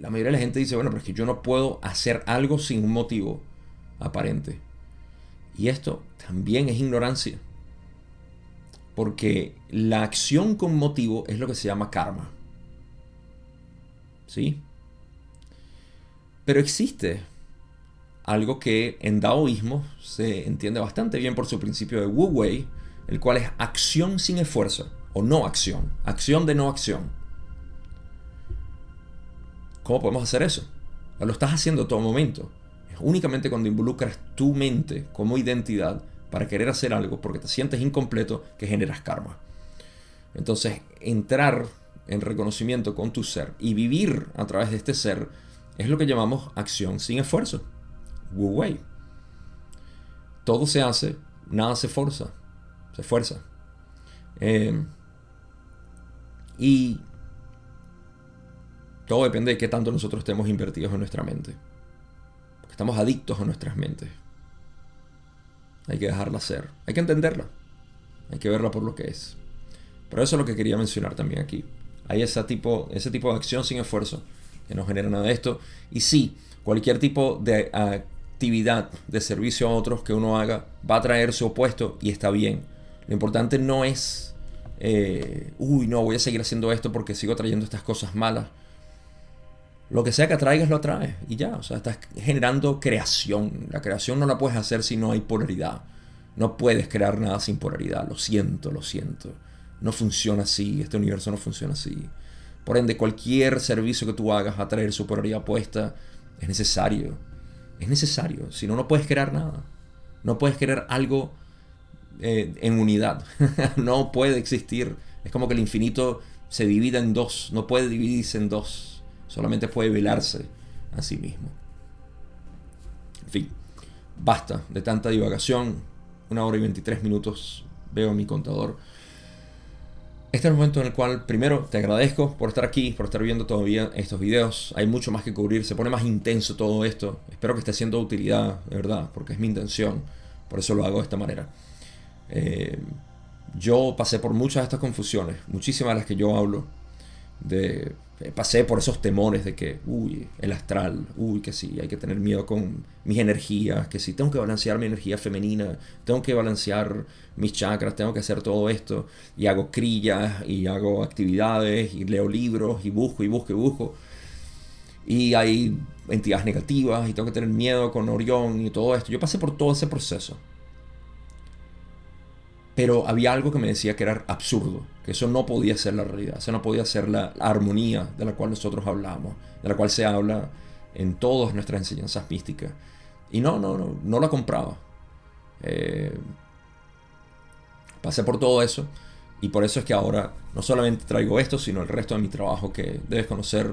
la mayoría de la gente dice, bueno, pero es que yo no puedo hacer algo sin un motivo aparente. Y esto también es ignorancia. Porque la acción con motivo es lo que se llama karma. ¿Sí? Pero existe algo que en daoísmo se entiende bastante bien por su principio de Wu Wei, el cual es acción sin esfuerzo, o no acción, acción de no acción. ¿Cómo podemos hacer eso? Lo estás haciendo todo momento. Es únicamente cuando involucras tu mente como identidad para querer hacer algo porque te sientes incompleto que generas karma. Entonces, entrar en reconocimiento con tu ser y vivir a través de este ser es lo que llamamos acción sin esfuerzo. Wu Wei. Todo se hace, nada se forza se esfuerza. Eh, y todo depende de qué tanto nosotros estemos invertidos en nuestra mente. Porque estamos adictos a nuestras mentes. Hay que dejarla ser. Hay que entenderla. Hay que verla por lo que es. Pero eso es lo que quería mencionar también aquí. Hay ese tipo, ese tipo de acción sin esfuerzo que no genera nada de esto. Y sí, cualquier tipo de actividad de servicio a otros que uno haga va a traer su opuesto y está bien. Lo importante no es, eh, uy, no, voy a seguir haciendo esto porque sigo trayendo estas cosas malas. Lo que sea que atraigas, lo atraes. Y ya, o sea, estás generando creación. La creación no la puedes hacer si no hay polaridad. No puedes crear nada sin polaridad. Lo siento, lo siento. No funciona así. Este universo no funciona así. Por ende, cualquier servicio que tú hagas a traer su polaridad puesta es necesario. Es necesario. Si no, no puedes crear nada. No puedes crear algo eh, en unidad. no puede existir. Es como que el infinito se divida en dos. No puede dividirse en dos. Solamente puede velarse a sí mismo. En fin, basta de tanta divagación. Una hora y 23 minutos veo mi contador. Este es el momento en el cual, primero, te agradezco por estar aquí, por estar viendo todavía estos videos. Hay mucho más que cubrir, se pone más intenso todo esto. Espero que esté siendo de utilidad, de verdad, porque es mi intención. Por eso lo hago de esta manera. Eh, yo pasé por muchas de estas confusiones, muchísimas de las que yo hablo. De, eh, pasé por esos temores de que, uy, el astral, uy, que sí, hay que tener miedo con mis energías, que sí, tengo que balancear mi energía femenina, tengo que balancear mis chakras, tengo que hacer todo esto, y hago crillas, y hago actividades, y leo libros, y busco, y busco, y busco. Y hay entidades negativas, y tengo que tener miedo con Orión, y todo esto. Yo pasé por todo ese proceso. Pero había algo que me decía que era absurdo, que eso no podía ser la realidad, eso no podía ser la, armonía de la cual nosotros hablamos, de la cual se habla en todas nuestras enseñanzas místicas. Y no, no, no, no la compraba. Eh, pasé por todo eso y por eso es que ahora no solamente traigo esto, sino el resto de mi trabajo que debes conocer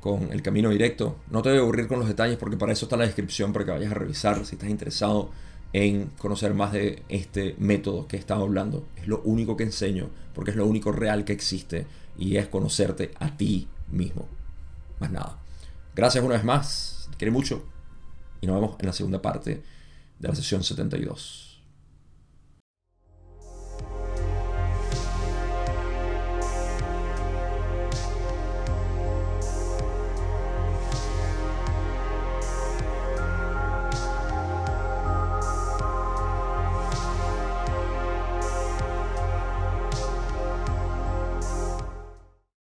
con el camino directo. No te voy a aburrir con los detalles porque para eso está la descripción para que vayas a revisar si estás interesado en conocer más de este método que he estado hablando. Es lo único que enseño, porque es lo único real que existe y es conocerte a ti mismo. Más nada. Gracias una vez más, te quiero mucho y nos vemos en la segunda parte de la sesión 72.